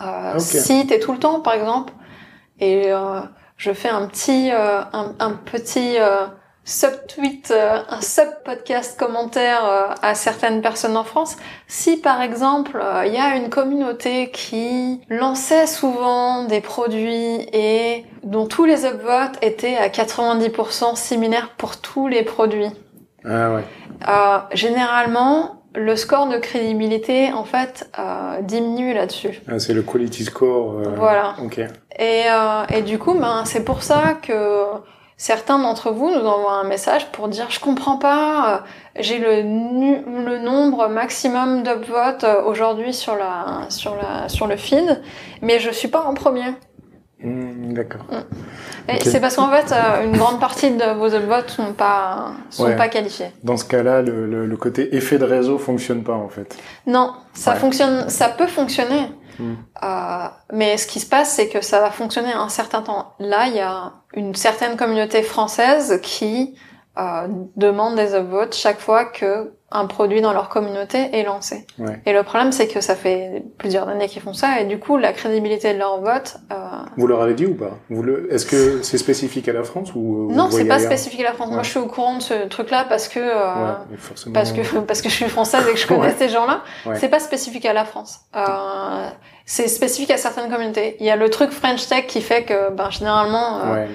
euh. Si t'es tout le temps, par exemple, et je fais un petit, euh, un, un petit euh, sub-tweet, euh, un sub-podcast commentaire euh, à certaines personnes en France, si par exemple euh, il y a une communauté qui lançait souvent des produits et dont tous les upvotes étaient à 90% similaires pour tous les produits, Ah ouais. euh, généralement le score de crédibilité en fait euh, diminue là-dessus. Ah, c'est le quality score. euh, Voilà. Ok. Et, euh, et du coup, ben, c'est pour ça que certains d'entre vous nous envoient un message pour dire je comprends pas, euh, j'ai le, nombre maximum d'upvotes euh, aujourd'hui sur la sur la sur le feed, mais je suis pas en premier. D'accord. Ok. c'est parce qu'en fait, euh, une grande partie de vos upvotes sont pas sont Ouais. pas qualifiés. Dans ce cas-là, le, le, le côté effet de réseau fonctionne pas, en fait. Non, ça Ouais. fonctionne, ça peut fonctionner. Hmm. Euh, mais ce qui se passe, c'est que ça va fonctionner un certain temps. Là, il y a une certaine communauté française qui euh, demande des upvotes chaque fois que un produit dans leur communauté est lancé. Ouais. Et le problème, c'est que ça fait plusieurs années qu'ils font ça, et du coup, la crédibilité de leur vote. Euh... Vous leur avez dit ou pas? Vous le... Est-ce que c'est spécifique à la France ou euh, Non, c'est pas spécifique à la France. Moi, je suis au courant de ce truc-là parce que. euh, Ouais, forcément. parce que parce que je suis française et que je connais ces gens-là. Ouais. C'est pas spécifique à la France. Euh, c'est spécifique à certaines communautés. Il y a le truc French Tech qui fait que ben généralement euh, Ouais.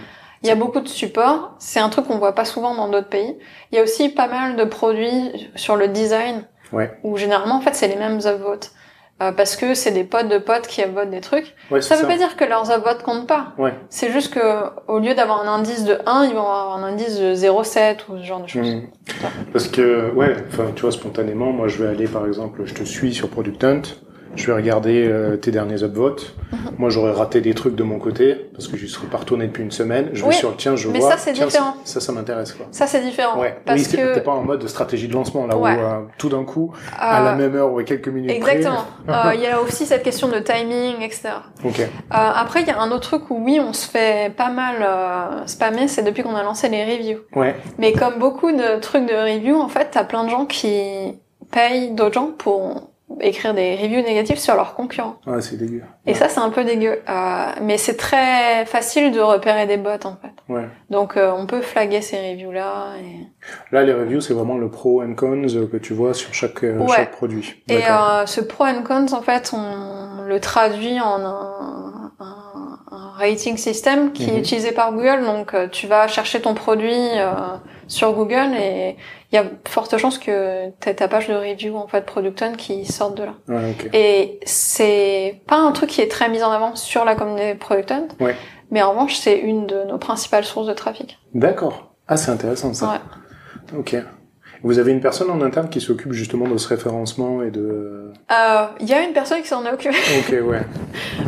Il y a beaucoup de supports. C'est un truc qu'on voit pas souvent dans d'autres pays. Il y a aussi pas mal de produits sur le design Ouais. où généralement en fait c'est les mêmes upvotes. Euh, parce que c'est des potes de potes qui upvotent des trucs. Ouais, Ça veut pas dire que leurs upvotes comptent pas. Ouais. C'est juste que au lieu d'avoir un indice de 1, ils vont avoir un indice de 0,7 ou ce genre de choses. Hmm. Parce que, ouais, enfin, tu vois, spontanément, moi, je vais aller, par exemple, je te suis sur Product Hunt, je vais regarder euh, tes derniers upvotes. Mhm. Moi, j'aurais raté des trucs de mon côté, parce que je serais pas retourné depuis une semaine. Je vais Oui, sur le tien, je mais vois. ça, c'est différent. Ça, ça m'intéresse, quoi. Ça c'est différent. Ouais. Parce oui, que t'es pas en mode stratégie de lancement, là, Ouais. où euh, tout d'un coup, à la euh, même heure ou à quelques minutes Exactement. Euh, Il y a aussi cette question de timing, etc. Ok. Euh, après, il y a un autre truc où oui, on se fait pas mal euh, spammer, c'est depuis qu'on a lancé les reviews. Ouais. Mais comme beaucoup de trucs de review, en fait, t'as plein de gens qui payent d'autres gens pour écrire des reviews négatives sur leurs concurrents. Ah, c'est dégueu. Et ça, c'est un peu dégueu. Euh, mais c'est très facile de repérer des bots, en fait. Ouais. Donc, euh, on peut flaguer ces reviews-là. Et, Là, les reviews, c'est vraiment le pro and cons que tu vois sur chaque, euh, Ouais. chaque produit. et ce pro and cons, en fait, on le traduit en un, un- un rating system qui Mhm. est utilisé par Google. Donc, tu vas chercher ton produit sur Google et il y a forte chance que t'aies ta page de review, en fait, Producton qui sorte de là. Ouais, ok. Et c'est pas un truc qui est très mis en avant sur la communauté Producton. Ouais. Mais en revanche, c'est une de nos principales sources de trafic. D'accord. Ah, c'est intéressant, ça. Ouais. Ok. Vous avez une personne en interne qui s'occupe justement de ce référencement et de... Euh, Il y a une personne qui s'en est occupée. Ok, ouais.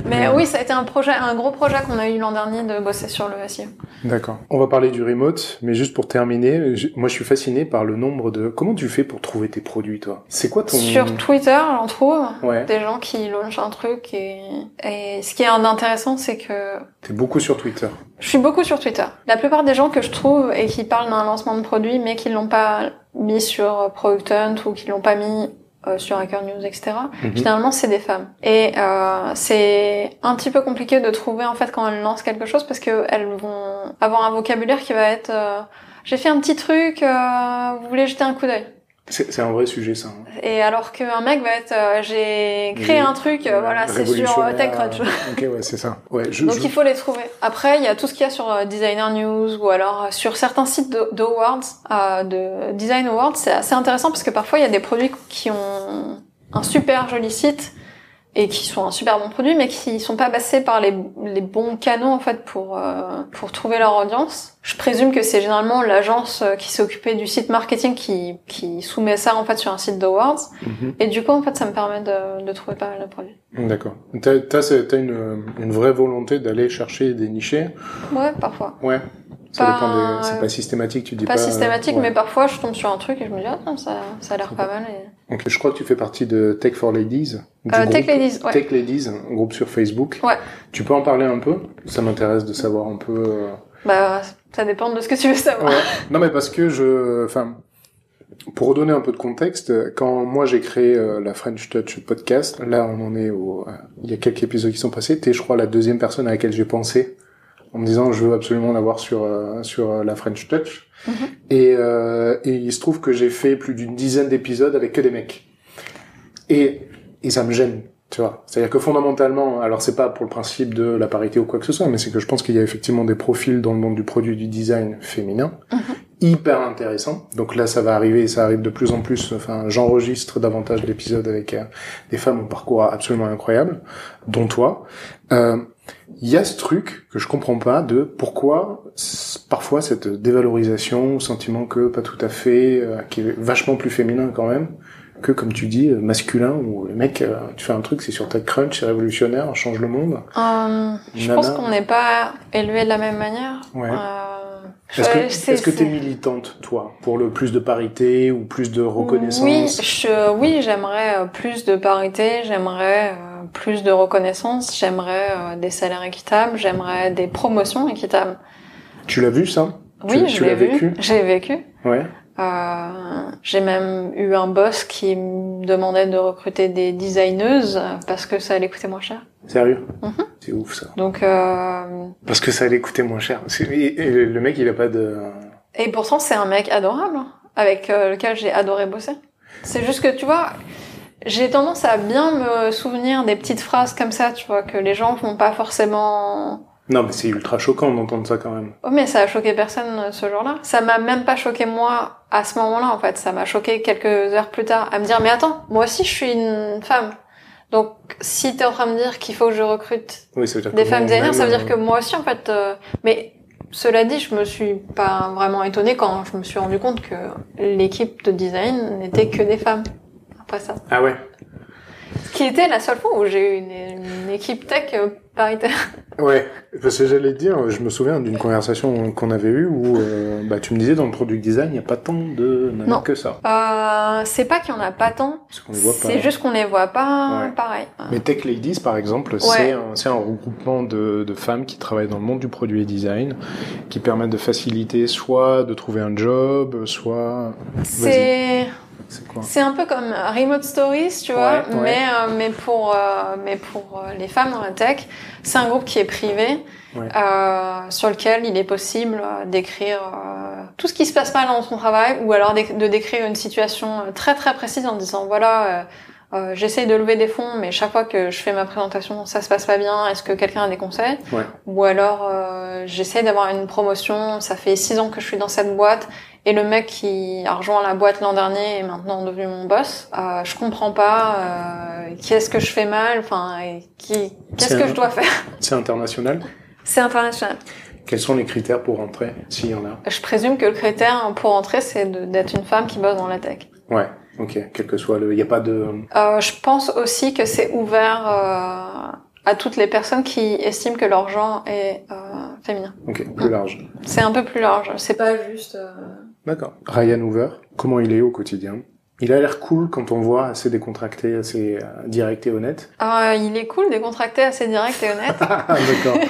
Mais Ouais. oui, ça a été un projet, un gros projet qu'on a eu l'an dernier de bosser sur le SEO. D'accord. On va parler du remote, mais juste pour terminer, moi je suis fasciné par le nombre de... Comment tu fais pour trouver tes produits, toi? C'est quoi ton... Sur Twitter, on trouve Ouais. des gens qui launchent un truc et, et ce qui est intéressant, c'est que T'es beaucoup sur Twitter. je suis beaucoup sur Twitter. La plupart des gens que je trouve et qui parlent d'un lancement de produit, mais qui l'ont pas mis sur Product Hunt ou qui l'ont pas mis euh, sur Hacker News, etc. Mhm. Finalement, c'est des femmes. Et euh, c'est un petit peu compliqué de trouver en fait quand elles lancent quelque chose parce que elles vont avoir un vocabulaire qui va être euh, j'ai fait un petit truc, euh, vous voulez jeter un coup d'œil. C'est un vrai sujet, ça. hein. Et alors qu'un mec va être euh, j'ai créé un truc, euh, voilà, c'est sur euh. TechCrunch. Ok, ouais, c'est ça. Ouais, je, Donc je- il faut les trouver. Après, il y a tout ce qu'il y a sur euh, Designer News ou alors euh, sur certains sites d'awards, euh, de Design Awards, c'est assez intéressant parce que parfois il y a des produits qui ont un super joli site et qui sont un super bon produit, mais qui sont pas passés par les, les bons canaux en fait pour euh, pour trouver leur audience. Je présume que c'est généralement l'agence euh, qui s'est occupée du site marketing qui qui soumet ça en fait sur un site d'awards. Mhm. Et du coup en fait ça me permet de, de trouver pas mal de produits. D'accord. T'as, t'as, t'as une, une vraie volonté d'aller chercher des nichés? Ouais, parfois. Ouais. Ça Pas- dépend des... C'est pas systématique, tu dis pas... Pas systématique, ouais. mais parfois je tombe sur un truc et je me dis ah non, ça ça a l'air pas mal. Et... Ok, je crois que tu fais partie de Tech for Ladies. Euh, Tech Ladies, ouais. Tech Ladies, un groupe sur Facebook. Ouais. Tu peux en parler un peu? Ça m'intéresse de savoir un peu... euh, Bah ça dépend de ce que tu veux savoir. Ouais. Non, mais parce que je, enfin, pour redonner un peu de contexte, quand moi j'ai créé euh, la French Touch podcast, là on en est au, euh, il y a quelques épisodes qui sont passés. T'es, je crois, la deuxième personne à laquelle j'ai pensé en me disant je veux absolument l'avoir sur euh, sur euh, la French Touch. Mhm. Et, euh, et il se trouve que j'ai fait plus d'une dizaine d'épisodes avec que des mecs. Et et ça me gêne. Tu vois, c'est-à-dire que fondamentalement, alors c'est pas pour le principe de la parité ou quoi que ce soit, mais c'est que je pense qu'il y a effectivement des profils dans le monde du produit du design féminin Mhm. Hyper intéressants. Donc là, ça va arriver, ça arrive de plus en plus. Enfin, j'enregistre davantage d'épisodes avec euh, des femmes au parcours absolument incroyable, dont toi. Euh, Il y a ce truc que je comprends pas de pourquoi parfois cette dévalorisation, sentiment que pas tout à fait, euh, qui est vachement plus féminin quand même, que comme tu dis euh, masculin où le mec euh, tu fais un truc c'est sur TechCrunch c'est révolutionnaire change le monde Euh, je pense qu'on n'est pas élevé de la même manière. Ouais. Euh, est-ce que que c'est- t'es militante toi pour le plus de parité ou plus de reconnaissance Oui, je, oui, j'aimerais euh, plus de parité, j'aimerais euh, plus de reconnaissance, j'aimerais euh, des salaires équitables, j'aimerais des promotions équitables. tu l'as vu ça? Oui, Tu- je tu l'ai vécu? Vu. J'ai vécu. ouais Euh, j'ai même eu un boss qui me demandait de recruter des designeuses parce que ça allait coûter moins cher. sérieux Mhm. c'est ouf ça Donc, euh, parce que ça allait coûter moins cher et, le mec il a pas de et pourtant c'est un mec adorable avec euh, lequel j'ai adoré bosser. C'est juste que tu vois, j'ai tendance à bien me souvenir des petites phrases comme ça, tu vois, que les gens font pas forcément. Non mais c'est ultra choquant d'entendre ça quand même Oh mais ça a choqué personne euh, ce jour-là. Ça m'a même pas choqué moi à ce moment-là en fait. Ça m'a choqué quelques heures plus tard à me dire mais attends, moi aussi je suis une femme. Donc si t'es en train de me dire qu'il faut que je recrute oui ça veut dire des femmes designers, ça veut dire que moi aussi en fait. euh, Mais cela dit, je me suis pas vraiment étonnée quand je me suis rendu compte que l'équipe de design n'était que des femmes. Après ça, ah ouais ce qui était la seule fois où j'ai eu une, une équipe tech paritaire. Ouais, parce que j'allais te dire, je me souviens d'une conversation qu'on avait eue où euh, bah, tu me disais dans le product design, il n'y a pas tant de nanas Non. que ça. Euh, c'est pas qu'il y en a pas tant, c'est juste qu'on les voit pas Ouais. pareil. Mais Tech Ladies, par exemple, c'est un, regroupement de, de femmes qui travaillent dans le monde du produit et design, qui permettent de faciliter soit de trouver un job, soit... C'est C'est un peu comme Remote Stories, tu vois, Ouais, ouais. mais euh, mais pour euh, mais pour les femmes dans la tech, c'est un groupe qui est privé. Ouais. euh, sur lequel il est possible euh, d'écrire euh, tout ce qui se passe mal dans son travail ou alors de décrire une situation euh, très très précise en disant voilà euh, j'essaye de lever des fonds mais chaque fois que je fais ma présentation ça se passe pas bien est-ce que quelqu'un a des conseils? Ouais. ou alors euh, j'essaye d'avoir une promotion ça fait six ans que je suis dans cette boîte et le mec qui a rejoint la boîte l'an dernier est maintenant devenu mon boss euh, je comprends pas euh, qu'est-ce que je fais mal enfin et qui qu'est-ce que un- je dois faire? C'est international? C'est international Quels sont les critères pour rentrer, s'il y en a? Je présume que le critère pour entrer, c'est d'être une femme qui bosse dans la tech. Ouais, ok, quel que soit le... Il n'y a pas de... Euh, je pense aussi que c'est ouvert euh, à toutes les personnes qui estiment que leur genre est euh, féminin. Ok, plus large. C'est un peu plus large. C'est pas juste. euh, D'accord. Ryan Hoover, comment il est au quotidien? Il a l'air cool quand on voit, assez décontracté, assez euh, direct et honnête. euh, il est cool, décontracté, assez direct et honnête. Ah, d'accord.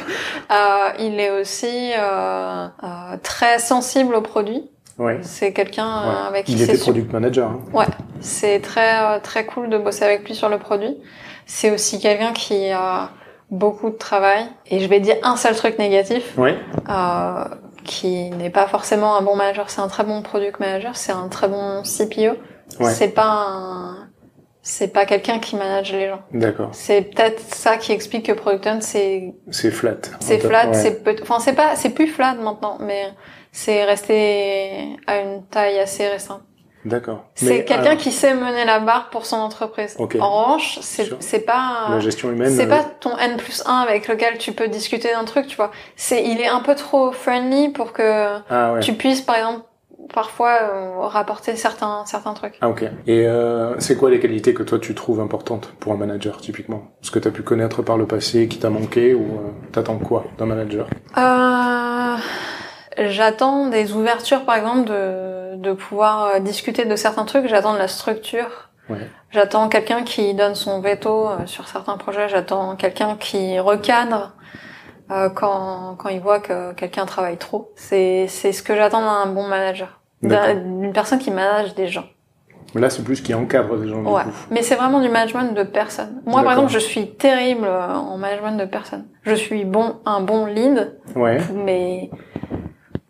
Euh, il est aussi euh, euh, très sensible aux produits. Ouais. C'est quelqu'un Ouais. avec qui Il était product manager. hein. C'est très très cool de bosser avec lui sur le produit. C'est aussi quelqu'un qui a beaucoup de travail. Et je vais dire un seul truc négatif, Ouais. Qui n'est pas forcément un bon manager. C'est un très bon product manager. C'est un très bon CPO. Ouais. C'est pas un, c'est pas quelqu'un qui manage les gens. D'accord. C'est peut-être ça qui explique que Product Hunt, c'est C'est flat. c'est flat, ouais. c'est peut enfin c'est pas c'est plus flat maintenant, mais c'est resté à une taille assez récente. D'accord. C'est quelqu'un euh, qui sait mener la barre pour son entreprise. Ok. En revanche, c'est c'est pas la gestion humaine. c'est euh, pas ton N plus 1 avec lequel tu peux discuter d'un truc, tu vois. C'est il est un peu trop friendly pour que Ah ouais. tu puisses par exemple parfois euh, rapporter certains certains trucs. Ah ok. Et euh, c'est quoi les qualités que toi tu trouves importantes pour un manager typiquement? Ce que tu as pu connaître par le passé qui t'a manqué ou euh, t'attends quoi d'un manager? Euh, j'attends des ouvertures par exemple de de pouvoir euh, discuter de certains trucs, j'attends de la structure. Ouais. J'attends quelqu'un qui donne son veto euh, sur certains projets. J'attends quelqu'un qui recadre euh, quand, quand il voit que quelqu'un travaille trop. C'est, c'est ce que j'attends d'un bon manager. D'une personne qui manage des gens. Mais Là c'est plus qui encadre des gens Ouais. du coup. Mais c'est vraiment du management de personnes. Moi, par exemple, je suis terrible euh, en management de personnes. Je suis bon, un bon lead, Ouais. mais,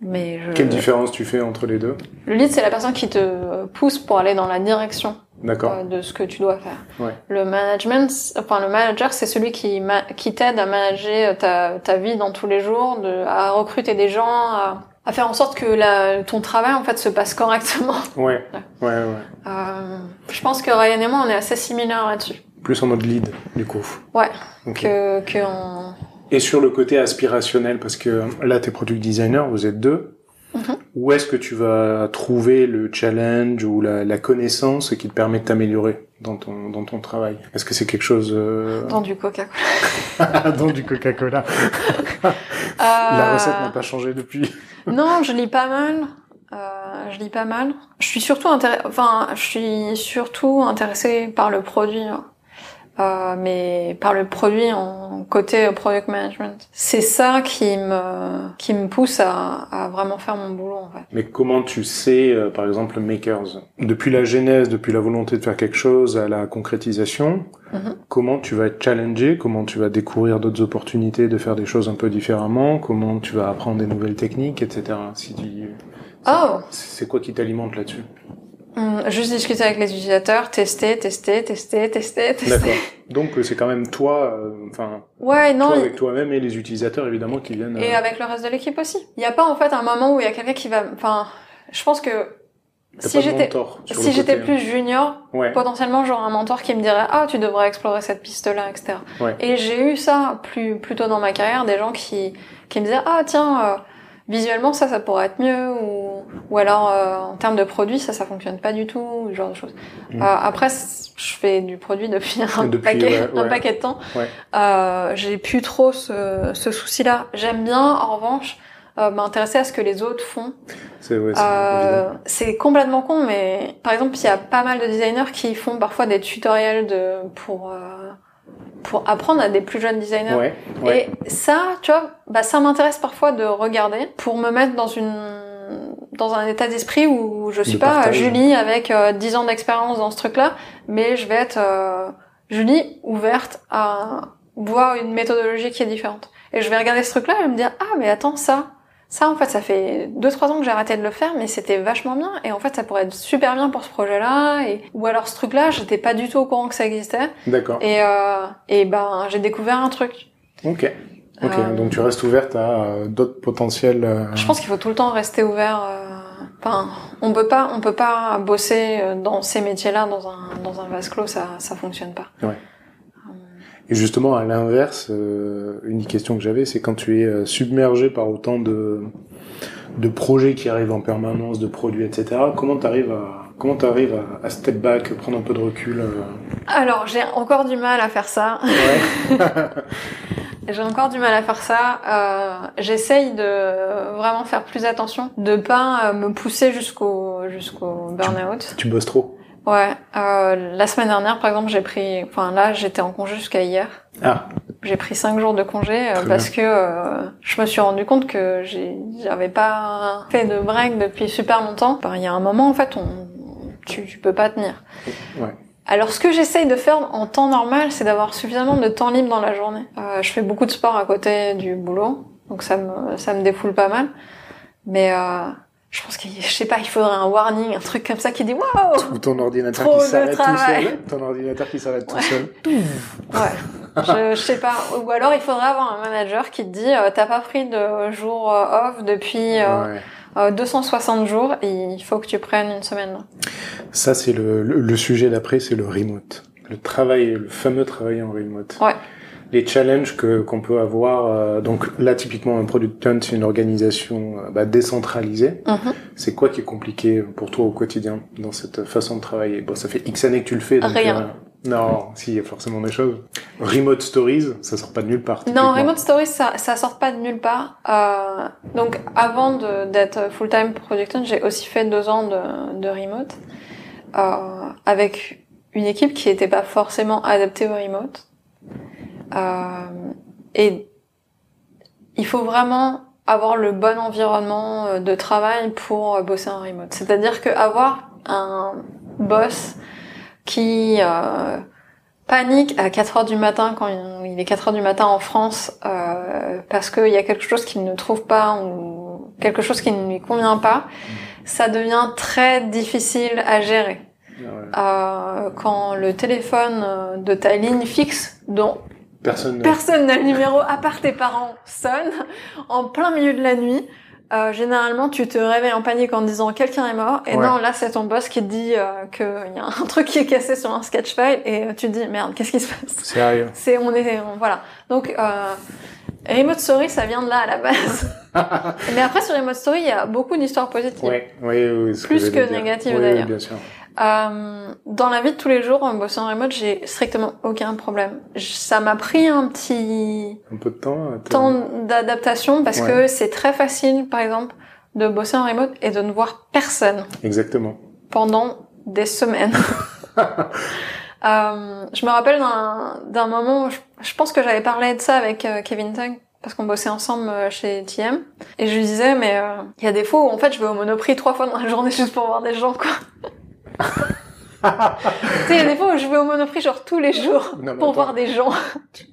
mais je... Quelle différence tu fais entre les deux? Le lead, c'est la personne qui te pousse pour aller dans la direction D'accord. euh, de ce que tu dois faire. Ouais. Le management, enfin le manager, c'est celui qui ma- qui t'aide à manager ta ta vie dans tous les jours, de à recruter des gens, à, à faire en sorte que la, ton travail en fait se passe correctement. Ouais. Ouais ouais. Euh, je pense que Ryan et moi, on est assez similaires là-dessus. Plus en mode lead du coup. Ouais. Ok. Que que on... Et sur le côté aspirationnel, parce que là, t'es product designer, vous êtes deux. Mhm. Où est-ce que tu vas trouver le challenge ou la, la connaissance qui te permet de t'améliorer dans ton, dans ton travail? Est-ce que c'est quelque chose... Euh... dans du Coca-Cola. dans du Coca-Cola. Euh, La recette n'a pas changé depuis. Non, je lis pas mal. Euh, je lis pas mal. Je suis surtout intéressée, enfin, je suis surtout intéressée par le produit, hein. Euh, mais par le produit en côté product management. C'est ça qui me qui me pousse à, à vraiment faire mon boulot en fait. Mais comment tu sais, euh, par exemple, Makers? Depuis la genèse, depuis la volonté de faire quelque chose à la concrétisation, Mhm. comment tu vas être challengé? Comment tu vas découvrir d'autres opportunités de faire des choses un peu différemment? Comment tu vas apprendre des nouvelles techniques, etc. Si tu... Oh, C'est quoi qui t'alimente là-dessus? Hum, juste discuter avec les utilisateurs, tester, tester, tester, tester, tester. D'accord. Donc euh, c'est quand même toi, euh, enfin Ouais, non. toi avec toi-même et les utilisateurs évidemment qui viennent. Et euh, avec le reste de l'équipe aussi. Il n'y a pas en fait un moment où il y a quelqu'un qui va. Enfin, je pense que si j'étais si j'étais hein. plus junior, Ouais. potentiellement j'aurais un mentor qui me dirait ah tu devrais explorer cette piste là etc Ouais. et j'ai eu ça plus plus tôt dans ma carrière des gens qui qui me disaient ah tiens euh, visuellement ça ça pourrait être mieux ou ou alors euh, en termes de produit ça ça fonctionne pas du tout ce genre de choses. Mm. Euh, après je fais du produit depuis un Depuis, paquet ouais, un paquet de temps. Ouais. euh, j'ai plus trop ce ce souci là j'aime bien en revanche euh, m'intéresser à ce que les autres font. C'est ouais, c'est euh, c'est complètement con, mais par exemple, il y a pas mal de designers qui font parfois des tutoriels de pour euh, pour apprendre à des plus jeunes designers. Ouais. Ouais. Et ça, tu vois, bah ça m'intéresse parfois de regarder pour me mettre dans une dans un état d'esprit où je suis pas partage. Julie avec euh, 10 ans d'expérience dans ce truc-là, mais je vais être euh, Julie ouverte à voir une méthodologie qui est différente. Et je vais regarder ce truc-là et me dire ah mais attends ça ça, en fait, ça fait deux trois ans que j'ai arrêté de le faire, mais c'était vachement bien. Et en fait, ça pourrait être super bien pour ce projet-là. Et ou alors ce truc-là, j'étais pas du tout au courant que ça existait. D'accord. Et euh, et ben, j'ai découvert un truc. Ok. Ok. Euh, Donc tu restes ouverte à euh, d'autres potentiels. euh, Je pense qu'il faut tout le temps rester ouvert. Enfin, on peut pas, on peut pas bosser dans ces métiers-là dans un dans un vase clos, ça ça fonctionne pas. Et justement, à l'inverse, euh, une question que j'avais, c'est quand tu es euh, submergé par autant de de projets qui arrivent en permanence, de produits, etc. Comment t'arrives à comment t'arrives à, à step back, prendre un peu de recul euh, Alors, j'ai encore du mal à faire ça. Ouais. J'ai encore du mal à faire ça. Euh, J'essaye de vraiment faire plus attention, de pas me pousser jusqu'au jusqu'au burn-out. tu bosses trop. Ouais. Euh, la semaine dernière, par exemple, j'ai pris, enfin là, j'étais en congé jusqu'à hier. Ah. J'ai pris cinq jours de congé euh, parce que euh, je me suis rendu compte que j'avais pas fait de break depuis super longtemps. Il y a un moment, en fait, on, tu, tu peux pas tenir. Ouais. Alors, ce que j'essaye de faire en temps normal, c'est d'avoir suffisamment de temps libre dans la journée. Euh, je fais beaucoup de sport à côté du boulot, donc ça me, ça me défoule pas mal. Mais euh, je pense que, je sais pas, il faudrait un warning, un truc comme ça qui dit waouh. Ou ton ordinateur Trop qui s'arrête tout seul. Ton ordinateur qui s'arrête tout seul. Ouais. je, je sais pas. Ou alors il faudrait avoir un manager qui te dit euh, t'as pas pris de jour euh, off depuis euh, Ouais. euh, 260 jours, il faut que tu prennes une semaine. Ça, c'est le, le, le sujet d'après, c'est le remote. Le travail, le fameux travail en remote. Ouais. Les challenges que qu'on peut avoir. euh, donc là, typiquement, un product hunt, c'est une organisation euh, bah, décentralisée. Mhm. C'est quoi qui est compliqué pour toi au quotidien dans cette façon de travailler? Bon, ça fait X années que tu le fais. Donc, Rien. euh, non, si, il y a forcément des choses. Remote stories, ça sort pas de nulle part. Non. Remote Stories, ça, ça sort pas de nulle part. Euh, donc, avant d'être full-time product owner, j'ai aussi fait deux ans de, de remote euh, avec une équipe qui n'était pas forcément adaptée au remote. Euh, et il faut vraiment avoir le bon environnement euh, de travail pour euh, bosser en remote. C'est-à-dire que avoir un boss qui euh, panique à 4 heures du matin quand il est 4 heures du matin en France euh, parce qu'il y a quelque chose qu'il ne trouve pas ou quelque chose qui ne lui convient pas, ça devient très difficile à gérer. Ah. Euh, quand le téléphone de ta ligne fixe, dont Personne. ne- personne n'a le numéro à part tes parents, sonne en plein milieu de la nuit, euh, généralement tu te réveilles en panique en disant quelqu'un est mort et Ouais. non là c'est ton boss qui te dit euh, qu'il y a un truc qui est cassé sur un sketch file et euh, tu te dis merde qu'est-ce qui se passe? Sérieux. c'est on est on- voilà donc euh, Remote Story ça vient de là à la base mais après sur Remote Story il y a beaucoup d'histoires positives ouais, ouais, ce Plus que dire. négative, Ouais, d'ailleurs. bien sûr. Euh, dans la vie de tous les jours en bossant en remote j'ai strictement aucun problème ça m'a pris un petit Un peu de temps. temps d'adaptation parce Ouais. que c'est très facile, par exemple, de bosser en remote et de ne voir personne Exactement. pendant des semaines. Euh, je me rappelle d'un moment où je, je pense que j'avais parlé de ça avec euh, Kevin Tang parce qu'on bossait ensemble chez TM et je lui disais mais euh, il y a des fois où en fait je vais au Monoprix trois fois dans la journée juste pour voir des gens quoi. Tu sais, il y a des fois où je vais au Monoprix genre tous les jours Non, pour attends. voir des gens.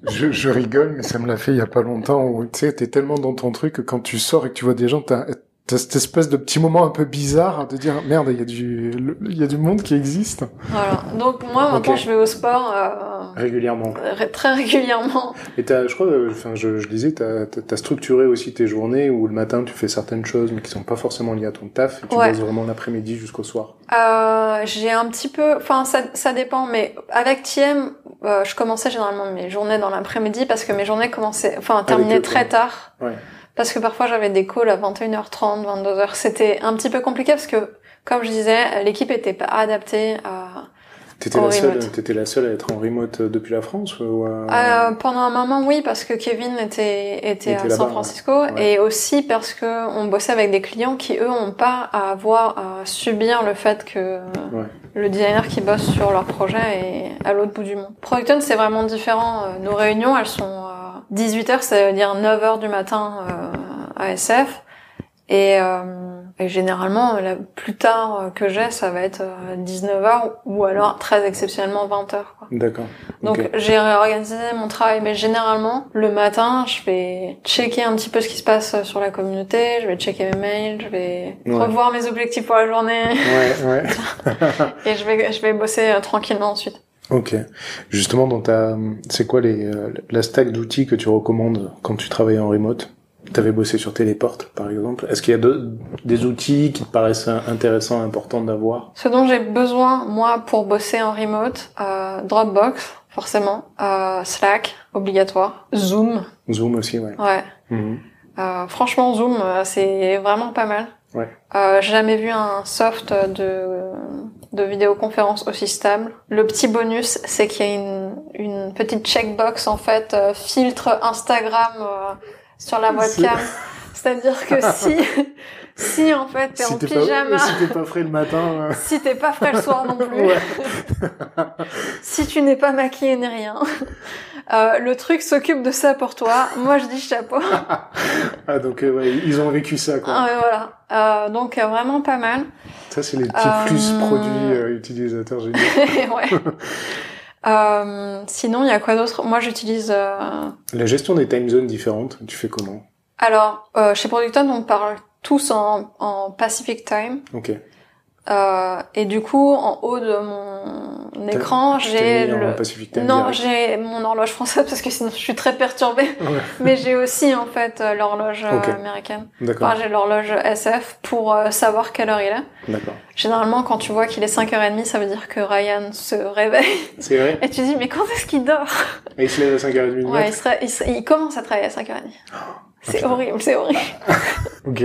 Je, je rigole, mais ça me l'a fait il y a pas longtemps où, tu sais, t'es tellement dans ton truc que quand tu sors et que tu vois des gens, t'as, t'as cette espèce de petit moment un peu bizarre de dire, merde, il y a du, il y a du monde qui existe. Voilà. Donc moi maintenant je vais au sport euh, Régulièrement. ré- très régulièrement. Et t'as, je crois, euh, enfin, je, je disais, t'as, t'as, t'as structuré aussi tes journées où le matin tu fais certaines choses mais qui sont pas forcément liées à ton taf et tu Ouais. bosses vraiment l'après-midi jusqu'au soir. Euh, j'ai un petit peu, enfin ça, ça dépend, mais avec TM, euh, je commençais généralement mes journées dans l'après-midi parce que mes journées commençaient, enfin terminaient eux, très tard. Ouais. Parce que parfois j'avais des calls à 21h30, 22h. C'était un petit peu compliqué parce que, comme je disais, l'équipe était pas adaptée à. T'étais la seule, t'étais la seule à être en remote euh, depuis la France ou euh, Euh, pendant un moment, oui, parce que Kevin était était, était à San. Francisco, Ouais. et aussi parce que on bossait avec des clients qui eux ont pas à avoir à subir le fait que Ouais. le designer qui bosse sur leur projet est à l'autre bout du monde. Product Hunt, c'est vraiment différent. Euh, Nos réunions, elles sont à 18h, c'est-à-dire 9h du matin euh, à SF. Et, euh, et généralement, la plus tard euh, que j'ai, ça va être euh, 19h ou alors très exceptionnellement 20h. Quoi. D'accord. Donc j'ai réorganisé mon travail, mais généralement le matin, je vais checker un petit peu ce qui se passe sur la communauté, je vais checker mes mails, je vais Ouais. revoir mes objectifs pour la journée Ouais, ouais. et je vais je vais bosser euh, tranquillement ensuite. Ok. Justement, dans ta, c'est quoi les, euh, la stack d'outils que tu recommandes quand tu travailles en remote? T'avais bossé sur Téléport, par exemple. Est-ce qu'il y a de- des outils qui te paraissent intéressants, importants d'avoir? Ce dont j'ai besoin moi pour bosser en remote, euh, Dropbox forcément, euh, Slack obligatoire, Zoom, Zoom aussi, ouais. ouais. Euh, franchement, Zoom, euh, c'est vraiment pas mal. Ouais. Euh, j'ai jamais vu un soft de, de vidéoconférence aussi stable. Le petit bonus, c'est qu'il y a une, une petite checkbox, en fait, euh, filtre Instagram euh, sur la webcam. C'est-à-dire que si, si en fait t'es en t'es pyjama, pas, si t'es pas frais le matin, euh, si t'es pas frais le soir non plus, Ouais. si tu n'es pas maquillé ni rien, euh, le truc s'occupe de ça pour toi. Moi, je dis chapeau. ah, donc euh, ouais, ils ont vécu ça, quoi. Ah, ouais, voilà. Euh, donc euh, vraiment pas mal. Ça, c'est les petits plus produits utilisateurs géniaux. ouais. Euh, sinon, il y a quoi d'autre? Moi, j'utilise. euh, La gestion des time zones différentes, tu fais comment? Alors, euh, chez Producton, on parle tous en, en Pacific Time. Ok. Euh, et du coup, en haut de mon mon écran, j'ai le non, j'ai mon horloge française parce que sinon je suis très perturbée. Ouais, Mais j'ai aussi en fait euh, l'horloge euh, Ok. américaine. D'accord, Enfin, j'ai l'horloge SF pour euh, savoir quelle heure il est. d'accord. Généralement, quand tu vois qu'il est 5h30, ça veut dire que Ryan se réveille. C'est vrai Et tu dis, mais quand est-ce qu'il dort? Et il se lève à 5h30 du Ouais, il, serait, il, serait- il commence à travailler à 5h30. C'est putain. horrible, c'est horrible. Ok.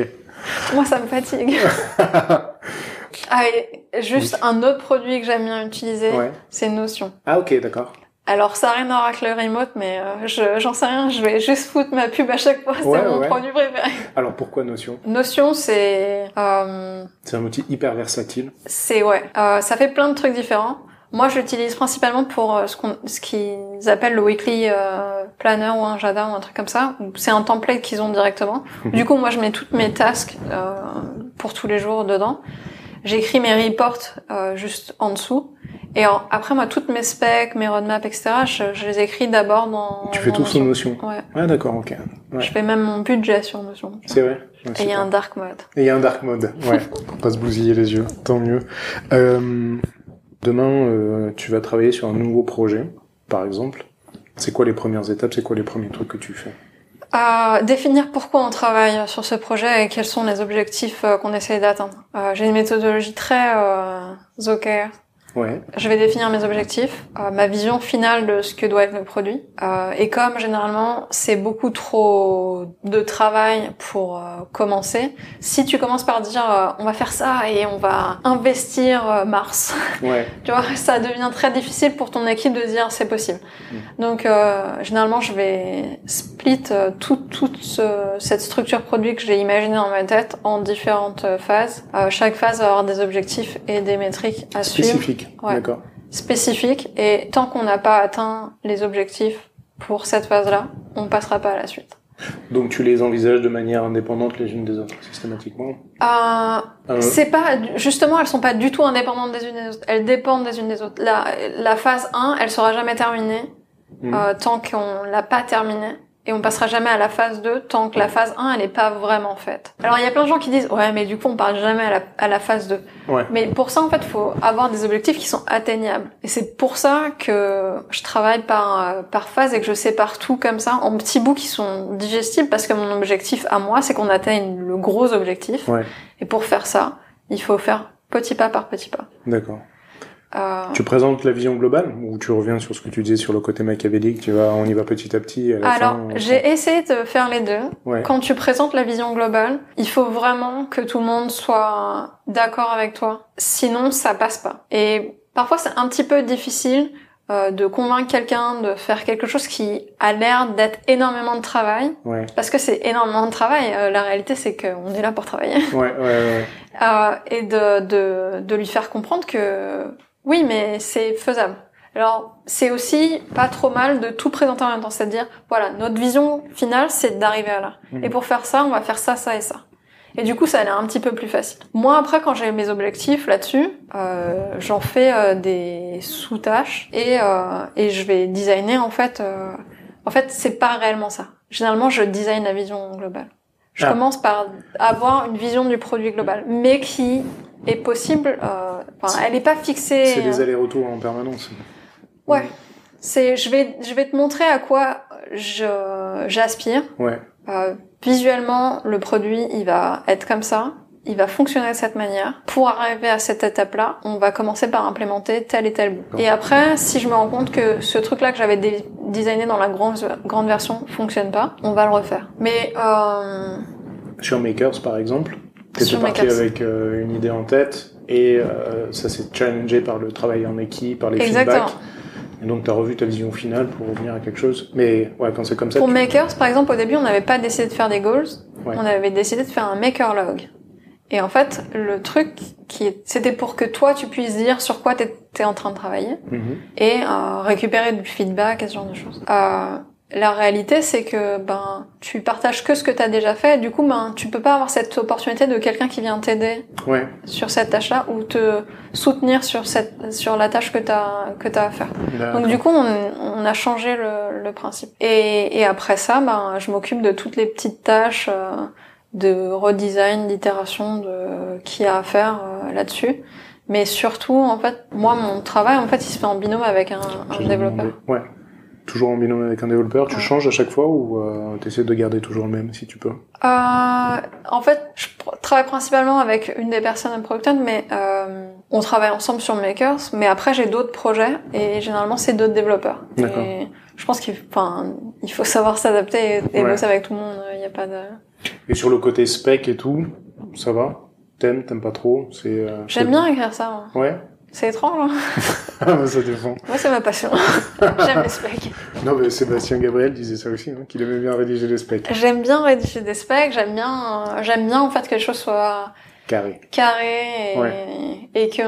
Moi, ça me fatigue. Ah, et juste un autre produit que j'aime bien utiliser, ouais. c'est Notion. Ah ok, d'accord. Alors, ça n'a rien à voir avec le remote, mais euh, je- j'en sais rien, je vais juste foutre ma pub à chaque fois, c'est mon ouais. produit préféré. Alors pourquoi Notion? Notion, c'est... Euh, C'est un outil hyper versatile. c'est, ouais, euh, ça fait plein de trucs différents. Moi, je l'utilise principalement pour euh, ce qu'on, ce qu'ils appellent le weekly euh, planner ou un Jada ou un truc comme ça. C'est un template qu'ils ont directement. Du coup, moi, je mets toutes mes tasks euh, pour tous les jours dedans. J'écris mes reports euh, juste en dessous. Et en- après, moi, toutes mes specs, mes roadmaps, etc., je, je les écris d'abord dans. tu fais dans tout sous Notion. Ouais. Ah d'accord, ok. Ouais. Je fais même mon budget sur Notion. C'est vrai Ouais, Et il y a un dark mode. Et il y a un dark mode, ouais, pour pas se bousiller les yeux, tant mieux. Euh, demain, euh, tu vas travailler sur un nouveau projet, par exemple. C'est quoi les premières étapes? C'est quoi les premiers trucs que tu fais? Euh, définir pourquoi on travaille sur ce projet et quels sont les objectifs euh, qu'on essaye d'atteindre. Euh, J'ai une méthodologie très euh. Ouais, Je vais définir mes objectifs, euh, ma vision finale de ce que doit être le produit. Euh, et comme généralement c'est beaucoup trop de travail pour euh, commencer, si tu commences par dire euh, on va faire ça et on va investir euh, Mars, ouais, tu vois, ça devient très difficile pour ton équipe de dire c'est possible. Donc euh, généralement je vais split toute toute ce- cette structure produit que j'ai imaginée dans ma tête en différentes phases. Euh, chaque phase va avoir des objectifs et des métriques à suivre spécifique, Ouais. d'accord. spécifiques et tant qu'on n'a pas atteint les objectifs pour cette phase-là, on passera pas à la suite. Donc tu les envisages de manière indépendante les unes des autres, systématiquement? Euh, Euh, c'est pas justement elles sont pas du tout indépendantes des unes des autres, elles dépendent des unes des autres. La, la phase 1, elle sera jamais terminée Mhm. euh, tant qu'on l'a pas terminée et on passera jamais à la phase 2 tant que la phase 1 elle est pas vraiment faite. Alors il y a plein de gens qui disent ouais mais du coup on parle jamais à la, à la phase 2. Ouais. Mais pour ça en fait faut avoir des objectifs qui sont atteignables et c'est pour ça que je travaille par euh, par phase et que je sépare tout comme ça en petits bouts qui sont digestibles parce que mon objectif à moi c'est qu'on atteigne le gros objectif Ouais. et pour faire ça il faut faire petit pas par petit pas. D'accord. Euh, Tu présentes la vision globale ou tu reviens sur ce que tu disais sur le côté machiavélique, tu vas, on y va petit à petit et à la Alors, fin, j'ai essayé de faire les deux. Ouais. Quand tu présentes la vision globale, il faut vraiment que tout le monde soit d'accord avec toi. Sinon, ça passe pas. Et parfois, c'est un petit peu difficile euh, de convaincre quelqu'un de faire quelque chose qui a l'air d'être énormément de travail. Ouais, Parce que c'est énormément de travail. Euh, la réalité, c'est qu'on est là pour travailler. ouais, ouais, ouais. Euh, et de, de, de lui faire comprendre que oui, mais c'est faisable. Alors, c'est aussi pas trop mal de tout présenter en même temps, c'est-à-dire, voilà, notre vision finale, c'est d'arriver à là. Mhm. Et pour faire ça, on va faire ça, ça et ça. Et du coup, ça a l'air un petit peu plus facile. Moi, après, quand j'ai mes objectifs là-dessus, euh, j'en fais euh, des sous-tâches et, euh, et je vais designer, en fait... euh, en fait, c'est pas réellement ça. Généralement, je design la vision globale. Je Ah. commence par avoir une vision du produit global, mais qui est possible. Euh, enfin, elle n'est pas fixée. C'est des allers-retours en permanence. Ouais. C'est, je vais, je vais te montrer à quoi je, j'aspire. Ouais, Euh, visuellement, le produit, il va être comme ça. Il va fonctionner de cette manière. Pour arriver à cette étape-là, on va commencer par implémenter tel et tel bout. Et après, si je me rends compte que ce truc-là que j'avais dé- designé dans la grande, grande version fonctionne pas, on va le refaire. Mais euh, Sur Makers, par exemple, t'étais parti avec euh, une idée en tête et euh, ça s'est challengé par le travail en équipe, par les Exactement. feedbacks. Et donc t'as revu ta vision finale pour revenir à quelque chose. Mais ouais, quand c'est comme ça, Pour tu- Makers, par exemple, au début, on n'avait pas décidé de faire des goals. Ouais. On avait décidé de faire un maker log. Et en fait, le truc qui est- c'était pour que toi, tu puisses dire sur quoi t'étais en train de travailler Mhm. et euh, récupérer du feedback et ce genre de choses. Euh, la réalité, c'est que ben tu partages que ce que t'as déjà fait. Et du coup, ben tu peux pas avoir cette opportunité de quelqu'un qui vient t'aider Ouais, sur cette tâche-là ou te soutenir sur cette sur la tâche que t'as que t'as à faire. Donc du coup, on, on a changé le, le principe. Et, et après ça, ben, je m'occupe de toutes les petites tâches euh, de redesign, d'itération, de qui a à faire euh, là-dessus. Mais surtout, en fait, moi, mon travail, en fait, il se fait en binôme avec un, un développeur. Ouais. Toujours en binôme avec un développeur. Tu Ouais. changes à chaque fois ou euh, t'essaies de garder toujours le même si tu peux? Euh, en fait, je travaille principalement avec une des personnes à Product Hunt, mais euh, on travaille ensemble sur Makers. Mais après, j'ai d'autres projets et généralement, c'est d'autres développeurs. D'accord. Et je pense qu'il il faut savoir s'adapter et, et Ouais. bosser avec tout le monde. Il n'y a pas de. Et sur le côté spec et tout, ça va? T'aimes, t'aimes pas trop? C'est. euh, J'aime bien écrire ça. Ouais? C'est étrange. Hein Ah, ça dépend. Moi, c'est ma passion. J'aime les specs. Non, mais Sébastien Gabriel disait ça aussi, hein, qu'il aimait bien rédiger les specs. J'aime bien rédiger des specs. J'aime bien, euh, j'aime bien en fait que les choses soient Carré. carré et, et que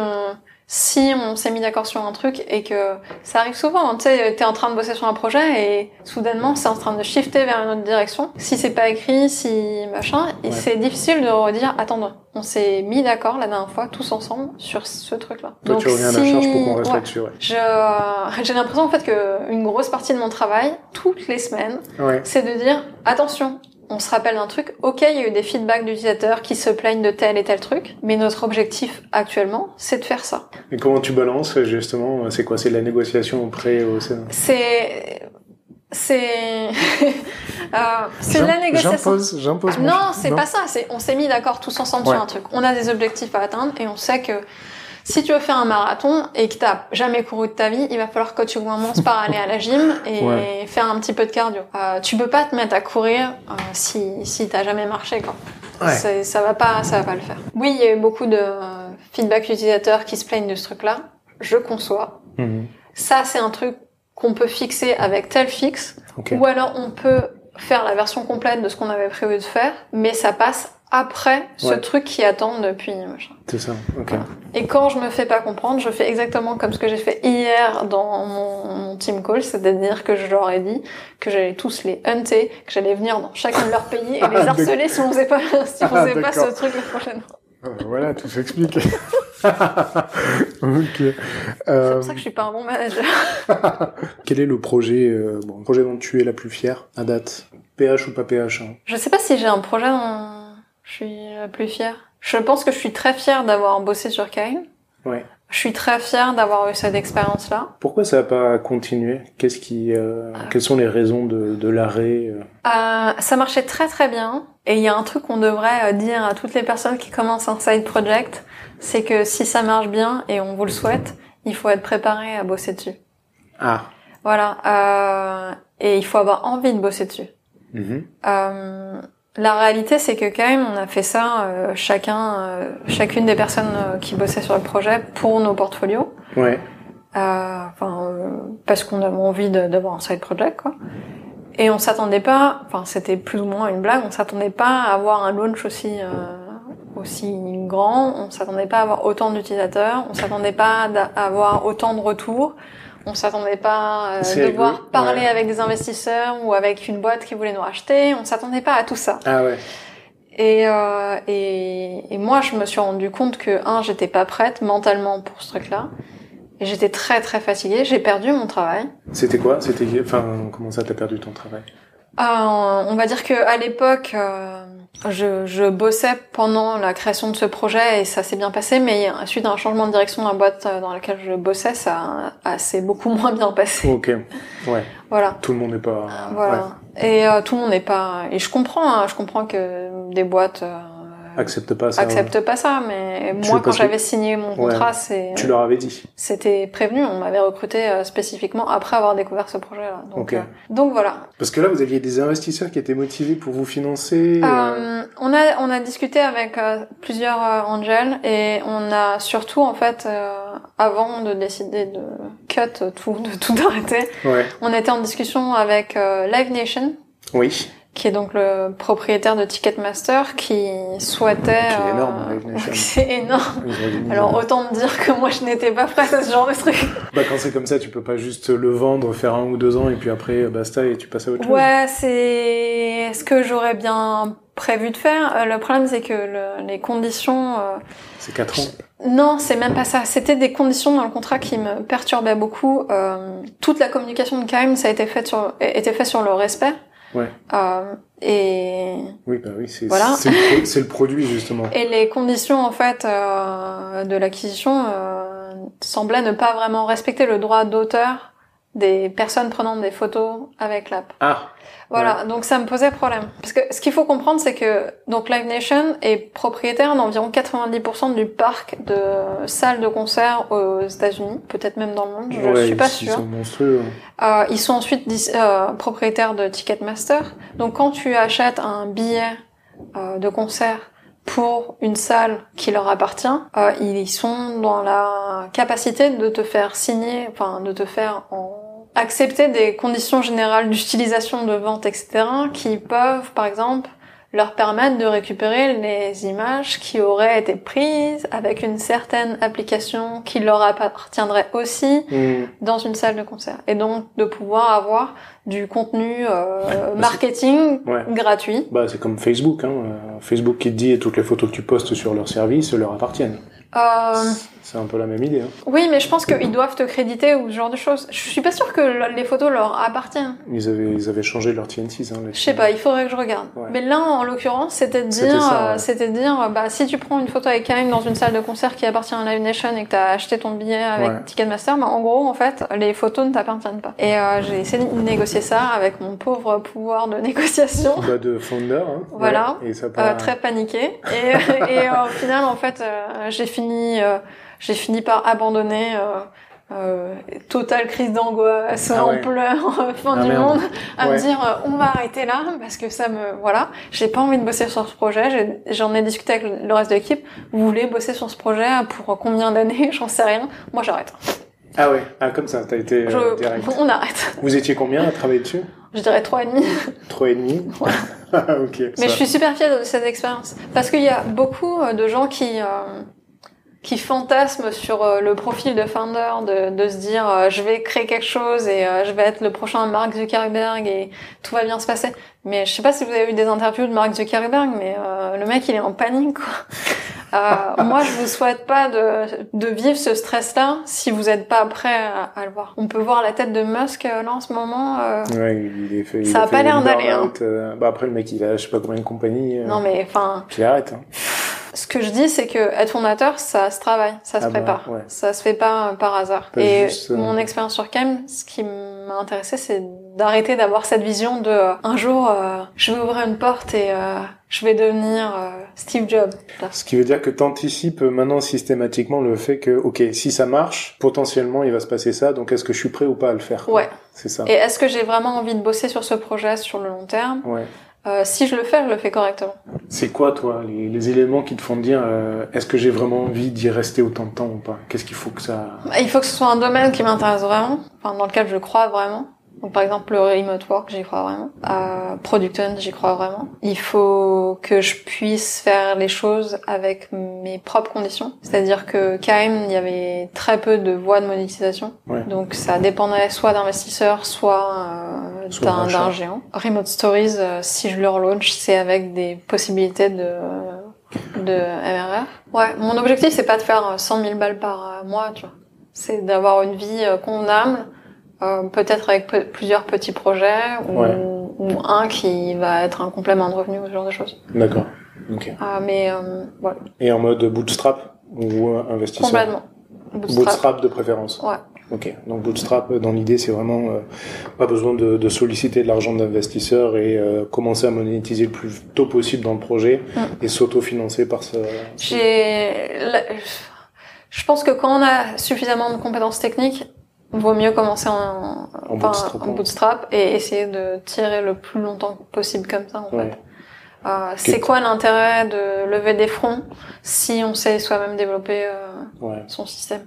si on s'est mis d'accord sur un truc et que ça arrive souvent, tu sais, t'es en train de bosser sur un projet et soudainement c'est en train de shifter vers une autre direction. Si c'est pas écrit, si machin, et Ouais. c'est difficile de redire, attends, on s'est mis d'accord la dernière fois tous ensemble sur ce truc-là. Toi, tu reviens à la si- charge pour qu'on reste ouais. là-dessus, ouais. Je, j'ai l'impression en fait que une grosse partie de mon travail, toutes les semaines, c'est de dire attention, on se rappelle d'un truc. Ok, il y a eu des feedbacks d'utilisateurs qui se plaignent de tel et tel truc, mais notre objectif actuellement, c'est de faire ça. Et comment tu balances, justement C'est quoi? C'est de la négociation auprès au Sénat? C'est c'est euh, c'est de la négociation. J'impose, Non, c'est pas ça. C'est on s'est mis d'accord tous ensemble Ouais. sur un truc. On a des objectifs à atteindre et on sait que si tu veux faire un marathon et que t'as jamais couru de ta vie, il va falloir que tu commences par aller à la gym et Ouais. faire un petit peu de cardio. Euh, tu peux pas te mettre à courir euh, si si t'as jamais marché quoi. Ouais. Ça va pas, ça va pas le faire. Oui, il y a eu beaucoup de euh, feedback utilisateurs qui se plaignent de ce truc-là. Je conçois. Mhm. Ça, c'est un truc qu'on peut fixer avec tel fixe, Ok. ou alors on peut faire la version complète de ce qu'on avait prévu de faire, mais ça passe après ce Ouais. truc qui attend depuis machin. C'est ça. Ok. Et quand je me fais pas comprendre, je fais exactement comme ce que j'ai fait hier dans mon, mon team call, c'est-à-dire que je leur ai dit que j'allais tous les hunter, que j'allais venir dans chacun de leurs pays et les Ah, harceler si on faisait pas, si on Ah, faisait pas d'accord. ce truc la prochaine fois. Euh, voilà, tout s'explique. ok. C'est Euh, pour ça que je suis pas un bon manager. quel est le projet, euh, bon, projet dont tu es la plus fière à date? PH ou pas PH hein? Je sais pas si j'ai un projet dont je suis la plus fière. Je pense que je suis très fière d'avoir bossé sur Kine. Ouais. Je suis très fière d'avoir eu cette expérience-là. Pourquoi ça n'a pas continué? Qu'est-ce qui, euh, Ah. quelles sont les raisons de, de l'arrêt euh? Euh, ça marchait très très bien. Et il y a un truc qu'on devrait euh, dire à toutes les personnes qui commencent un side project, c'est que si ça marche bien et on vous le souhaite, il faut être préparé à bosser dessus. Ah. Voilà. Euh, et il faut avoir envie de bosser dessus. Mhm. La réalité, c'est que quand même, on a fait ça euh, chacun, euh, chacune des personnes euh, qui bossaient sur le projet pour nos portfolios. Ouais. Euh, Enfin, euh, parce qu'on avait envie d'avoir un side project, quoi. Et on s'attendait pas, enfin, c'était plus ou moins une blague. On s'attendait pas à avoir un launch aussi euh, aussi grand. On s'attendait pas à avoir autant d'utilisateurs. On s'attendait pas à avoir autant de retours. On s'attendait pas euh, de rigolo, devoir parler ouais. avec des investisseurs ou avec une boîte qui voulait nous racheter. On s'attendait pas à tout ça. Ah ouais. Et, euh, et, et moi, je me suis rendu compte que, un, j'étais pas prête mentalement pour ce truc-là. Et j'étais très très fatiguée. J'ai perdu mon travail. C'était quoi? C'était, enfin, comment ça t'as perdu ton travail? Euh, on va dire que à l'époque, euh, je, je bossais pendant la création de ce projet et ça s'est bien passé. Mais suite à un changement de direction dans la boîte euh, dans laquelle je bossais, ça s'est beaucoup moins bien passé. Ok. Ouais. Voilà. Tout le monde n'est pas. Voilà. Et euh, tout le monde n'est pas. Et je comprends. hein, je comprends que des boîtes. euh. Accepte pas ça. accepte pas ça, mais Tu moi quand j'avais signé mon Ouais. contrat, c'est Tu leur avais dit. c'était prévenu, on m'avait recruté euh, spécifiquement après avoir découvert ce projet-là. Donc, Ok. euh, donc voilà. Parce que là, vous aviez des investisseurs qui étaient motivés pour vous financer. euh, Euh, on a on a discuté avec euh, plusieurs euh, angels et on a surtout en fait euh, avant de décider de cut tout de tout arrêter, Ouais. on était en discussion avec euh, Live Nation Oui. Qui est donc le propriétaire de Ticketmaster qui souhaitait Qui est euh, énorme, Nation. c'est énorme. Alors autant me dire que moi je n'étais pas prête à ce genre de truc. Bah, quand c'est comme ça, tu peux pas juste le vendre, faire un ou deux ans et puis après euh, basta et tu passes à autre chose. Ouais, c'est ce que j'aurais bien prévu de faire. Euh, le problème c'est que le- les conditions... euh, C'est quatre ans. Non, c'est même pas ça. C'était des conditions dans le contrat qui me perturbaient beaucoup. Euh, toute la communication de KM, ça a été fait sur, était fait sur le respect. Ouais. Euh, Et Oui, bah oui, c'est Voilà. le, le produit justement. Et les conditions en fait euh, de l'acquisition euh, semblaient ne pas vraiment respecter le droit d'auteur des personnes prenant des photos avec l'app. Ah, Voilà, donc ça me posait problème. Parce que ce qu'il faut comprendre, c'est que donc Live Nation est propriétaire d'environ 90% du parc de salles de concert aux États-Unis, peut-être même dans le monde, je ouais, suis pas ils sûre. sont monstrueux. Euh, ils sont ensuite euh, propriétaires de Ticketmaster. Donc quand tu achètes un billet euh, de concert pour une salle qui leur appartient, ils sont dans la capacité de te faire signer, enfin de te faire en- accepter des conditions générales d'utilisation, de vente, etc., qui peuvent, par exemple, leur permettre de récupérer les images qui auraient été prises avec une certaine application qui leur appartiendrait aussi Hmm. dans une salle de concert et donc de pouvoir avoir du contenu euh, c'est- marketing Ouais. gratuit. Bah, c'est comme Facebook. Hein. euh, Facebook qui te dit toutes les photos que tu postes sur leur service leur appartiennent. Euh, C'est un peu la même idée. Hein. oui, mais je pense qu'ils doivent te créditer ou ce genre de choses. Je suis pas sûre que le- les photos leur appartiennent. Ils avaient, ils avaient changé leur TN6. Hein, Je sais pas, il faudrait que je regarde. Ouais. Mais là, en l'occurrence, c'était de dire, euh, ouais. c'était dire, bah si tu prends une photo avec Karim dans une salle de concert qui appartient à Live Nation et que t'as acheté ton billet avec Ouais. Ticketmaster, bah en gros, en fait, les photos ne t'appartiennent pas. Et euh, j'ai essayé de négocier ça avec mon pauvre pouvoir de négociation. Bah, de Founder. Hein. Voilà. Et ça Euh, très paniquée et, et au final en fait j'ai fini j'ai fini par abandonner euh, euh, totale crise d'angoisse Ah en ouais. pleurs euh, fin Ah, du merde. monde à Ouais. me dire euh, on va arrêter là parce que ça me voilà j'ai pas envie de bosser sur ce projet j'en ai, discuté avec le reste de l'équipe vous voulez bosser sur ce projet pour combien d'années? J'en sais rien moi j'arrête Ah ouais, ah, comme ça, t'as été euh, Je- direct. on arrête Vous étiez combien à travailler dessus? Je dirais trois et demi Trois et demi? Ouais. Ah, ok. Mais ça. je suis super fière de cette expérience parce qu'il y a beaucoup de gens qui euh, qui fantasment sur euh, le profil de founder, de, de se dire euh, je vais créer quelque chose et euh, je vais être le prochain Mark Zuckerberg et tout va bien se passer. Mais je sais pas si vous avez vu des interviews de Mark Zuckerberg, mais euh, le mec il est en panique quoi. Euh, moi je vous souhaite pas de, de vivre ce stress-là si vous êtes pas prêt à, à le voir. On peut voir la tête de Musk là en ce moment. Ouais, il est fait. il Ça a fait pas l'air d'aller, euh, Bah après le mec il a je sais pas combien de compagnies. Non mais enfin. Il arrête. Hein. Ce que je dis, c'est que être fondateur, ça se travaille, ça se Ah bah, prépare. ouais. Ça se fait pas euh, par hasard. Pas et juste, euh, mon expérience sur Cam, ce qui m'a intéressé, c'est d'arrêter d'avoir cette vision de euh, un jour, euh, je vais ouvrir une porte et euh, je vais devenir Steve Jobs. Ce qui veut dire que t'anticipes maintenant systématiquement le fait que ok si ça marche potentiellement il va se passer ça donc est-ce que je suis prêt ou pas à le faire quoi? Ouais. C'est ça. Et est-ce que j'ai vraiment envie de bosser sur ce projet sur le long terme? Ouais. Euh, Si je le fais, je le fais correctement. C'est quoi toi les, les éléments qui te font dire euh, est-ce que j'ai vraiment envie d'y rester autant de temps ou pas? Qu'est-ce qu'il faut que ça Il faut que ce soit un domaine qui m'intéresse vraiment, enfin dans lequel je crois vraiment. Donc par exemple le remote work, j'y crois vraiment. Euh, Producton, j'y crois vraiment. Il faut que je puisse faire les choses avec mes propres conditions. C'est-à-dire que KM, il y avait très peu de voies de monétisation. Ouais. Donc ça dépendait soit d'investisseurs, soit, euh, Soit d'un géant. Remote Stories, euh, si je le relaunch, c'est avec des possibilités de de MRR. Ouais, mon objectif c'est pas de faire euh, 100 000 balles par euh, mois, tu vois. C'est d'avoir une vie euh, convenable, euh, peut-être avec pe- plusieurs petits projets ou, Ouais. ou un qui va être un complément de revenu ou ce genre de choses. D'accord. Ok. Ah, mais euh, voilà, Et en mode bootstrap ou euh, investisseur complètement. Bootstrap. Bootstrap de préférence. Ouais. Ok. Donc bootstrap euh, dans l'idée c'est vraiment euh, pas besoin de, de solliciter de l'argent d'investisseurs et euh, commencer à monétiser le plus tôt possible dans le projet Mm. et s'auto-financer par ce. J'ai, la- je pense que quand on a suffisamment de compétences techniques, vaut mieux commencer en, En enfin, bootstrap, en ouais. bootstrap et essayer de tirer le plus longtemps possible comme ça, en Ouais. fait. Euh, c'est quoi l'intérêt de lever des fonds si on sait soi-même développer euh, Ouais. son système?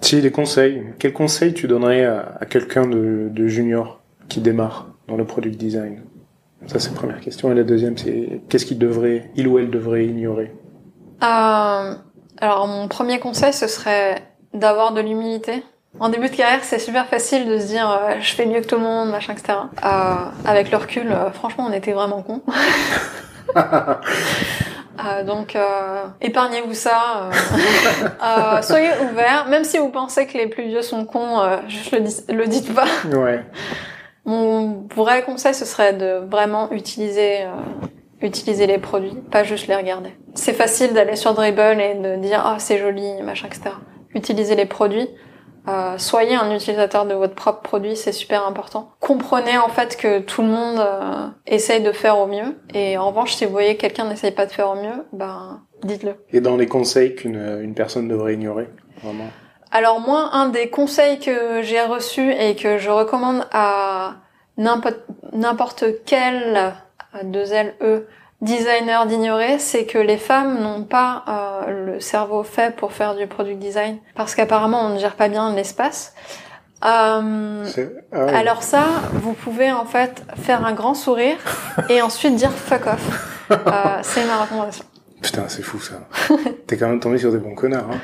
Si les conseils, quels conseils tu donnerais à, à quelqu'un de, de junior qui démarre dans le product design? Ça c'est la première question. Et la deuxième c'est qu'est-ce qu'il devrait, il ou elle devrait ignorer? Euh, alors mon premier conseil, ce serait d'avoir de l'humilité. En début de carrière, c'est super facile de se dire euh, je fais mieux que tout le monde, machin, etc. Euh, avec le recul, euh, franchement, on était vraiment cons. Euh, donc, euh, épargnez-vous ça. soyez ouverts, même si vous pensez que les plus vieux sont cons, euh, juste le, dis- le dites pas. Ouais. Mon vrai conseil, ce serait de vraiment utiliser, euh, utiliser les produits, pas juste les regarder. C'est facile d'aller sur Dribble et de dire ah c'est joli, machin, etc. Utilisez les produits. Euh, soyez un utilisateur de votre propre produit, c'est super important. Comprenez en fait que tout le monde euh, essaye de faire au mieux. Et en revanche, si vous voyez que quelqu'un n'essaye pas de faire au mieux, ben dites-le. Et dans les conseils qu'une une personne devrait ignorer, vraiment? Alors moi, un des conseils que j'ai reçus et que je recommande à n'importe quel euh, deux L E designer d'ignorer, c'est que les femmes n'ont pas euh, le cerveau fait pour faire du product design, parce qu'apparemment on ne gère pas bien l'espace. Euh, ah Alors ça, vous pouvez en fait faire un grand sourire et ensuite dire fuck off. Euh, c'est ma recommandation. Putain, c'est fou ça. T'es quand même tombé sur des bons connards. Hein.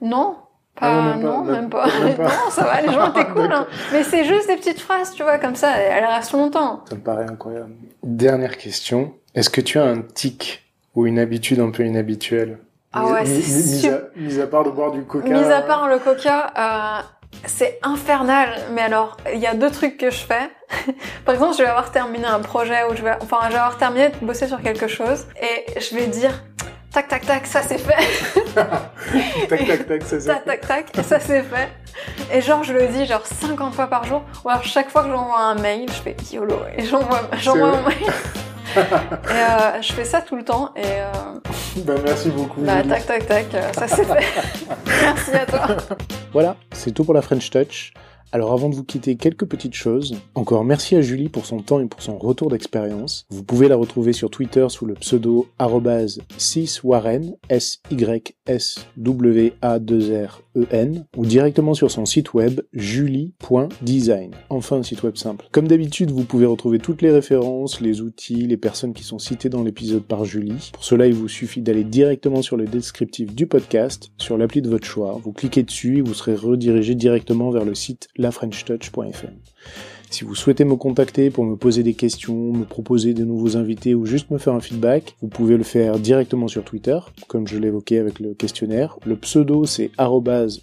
Non, pas, non, même, pas. non, ça va, les gens étaient cool. Hein. Mais c'est juste des petites phrases, tu vois, comme ça, elles restent longtemps. Ça me paraît incroyable. Dernière question. Est-ce que tu as un tic ou une habitude un peu inhabituelle Ah ouais, c'est mis, mis, à part de boire du coca. Mis à part le coca, euh, c'est infernal. Mais alors, il y a deux trucs que je fais. Par exemple, je vais avoir terminé un projet ou je vais, enfin, je vais avoir terminé de bosser sur quelque chose et je vais dire tac tac tac, ça c'est fait. tac tac tac, ça c'est fait. Tac tac tac, ça c'est fait. Et genre je le dis genre 50 fois par jour. Ou alors chaque fois que j'envoie un mail, je fais YOLO et j'envoie j'envoie mon mail. et euh, je fais ça tout le temps et. Euh... Bah, merci beaucoup. Bah, tac, tac, tac, euh, ça c'est fait. merci à toi. Voilà, c'est tout pour la French Touch. Alors avant de vous quitter, quelques petites choses. Encore merci à Julie pour son temps et pour son retour d'expérience. Vous pouvez la retrouver sur Twitter sous le pseudo @siswarren S Y S W A 2 R E N ou directement sur son site web julie.design. Enfin un site web simple. Comme d'habitude, vous pouvez retrouver toutes les références, les outils, les personnes qui sont citées dans l'épisode par Julie. Pour cela, il vous suffit d'aller directement sur le descriptif du podcast, sur l'appli de votre choix. Vous cliquez dessus et vous serez redirigé directement vers le site lafrenchtouch.fm. Si vous souhaitez me contacter pour me poser des questions, me proposer de nouveaux invités ou juste me faire un feedback, vous pouvez le faire directement sur Twitter, comme je l'évoquais avec le questionnaire. Le pseudo c'est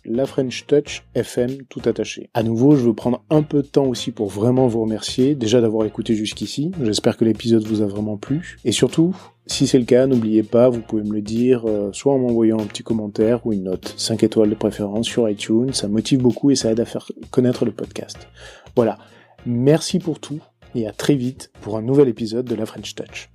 lafrenchtouchfm tout attaché. À nouveau, je veux prendre un peu de temps aussi pour vraiment vous remercier, déjà d'avoir écouté jusqu'ici. J'espère que l'épisode vous a vraiment plu. Et surtout, si c'est le cas, n'oubliez pas, vous pouvez me le dire, euh, soit en m'envoyant un petit commentaire ou une note, 5 étoiles de préférence sur iTunes, ça motive beaucoup et ça aide à faire connaître le podcast. Voilà. Merci pour tout et à très vite pour un nouvel épisode de la French Touch.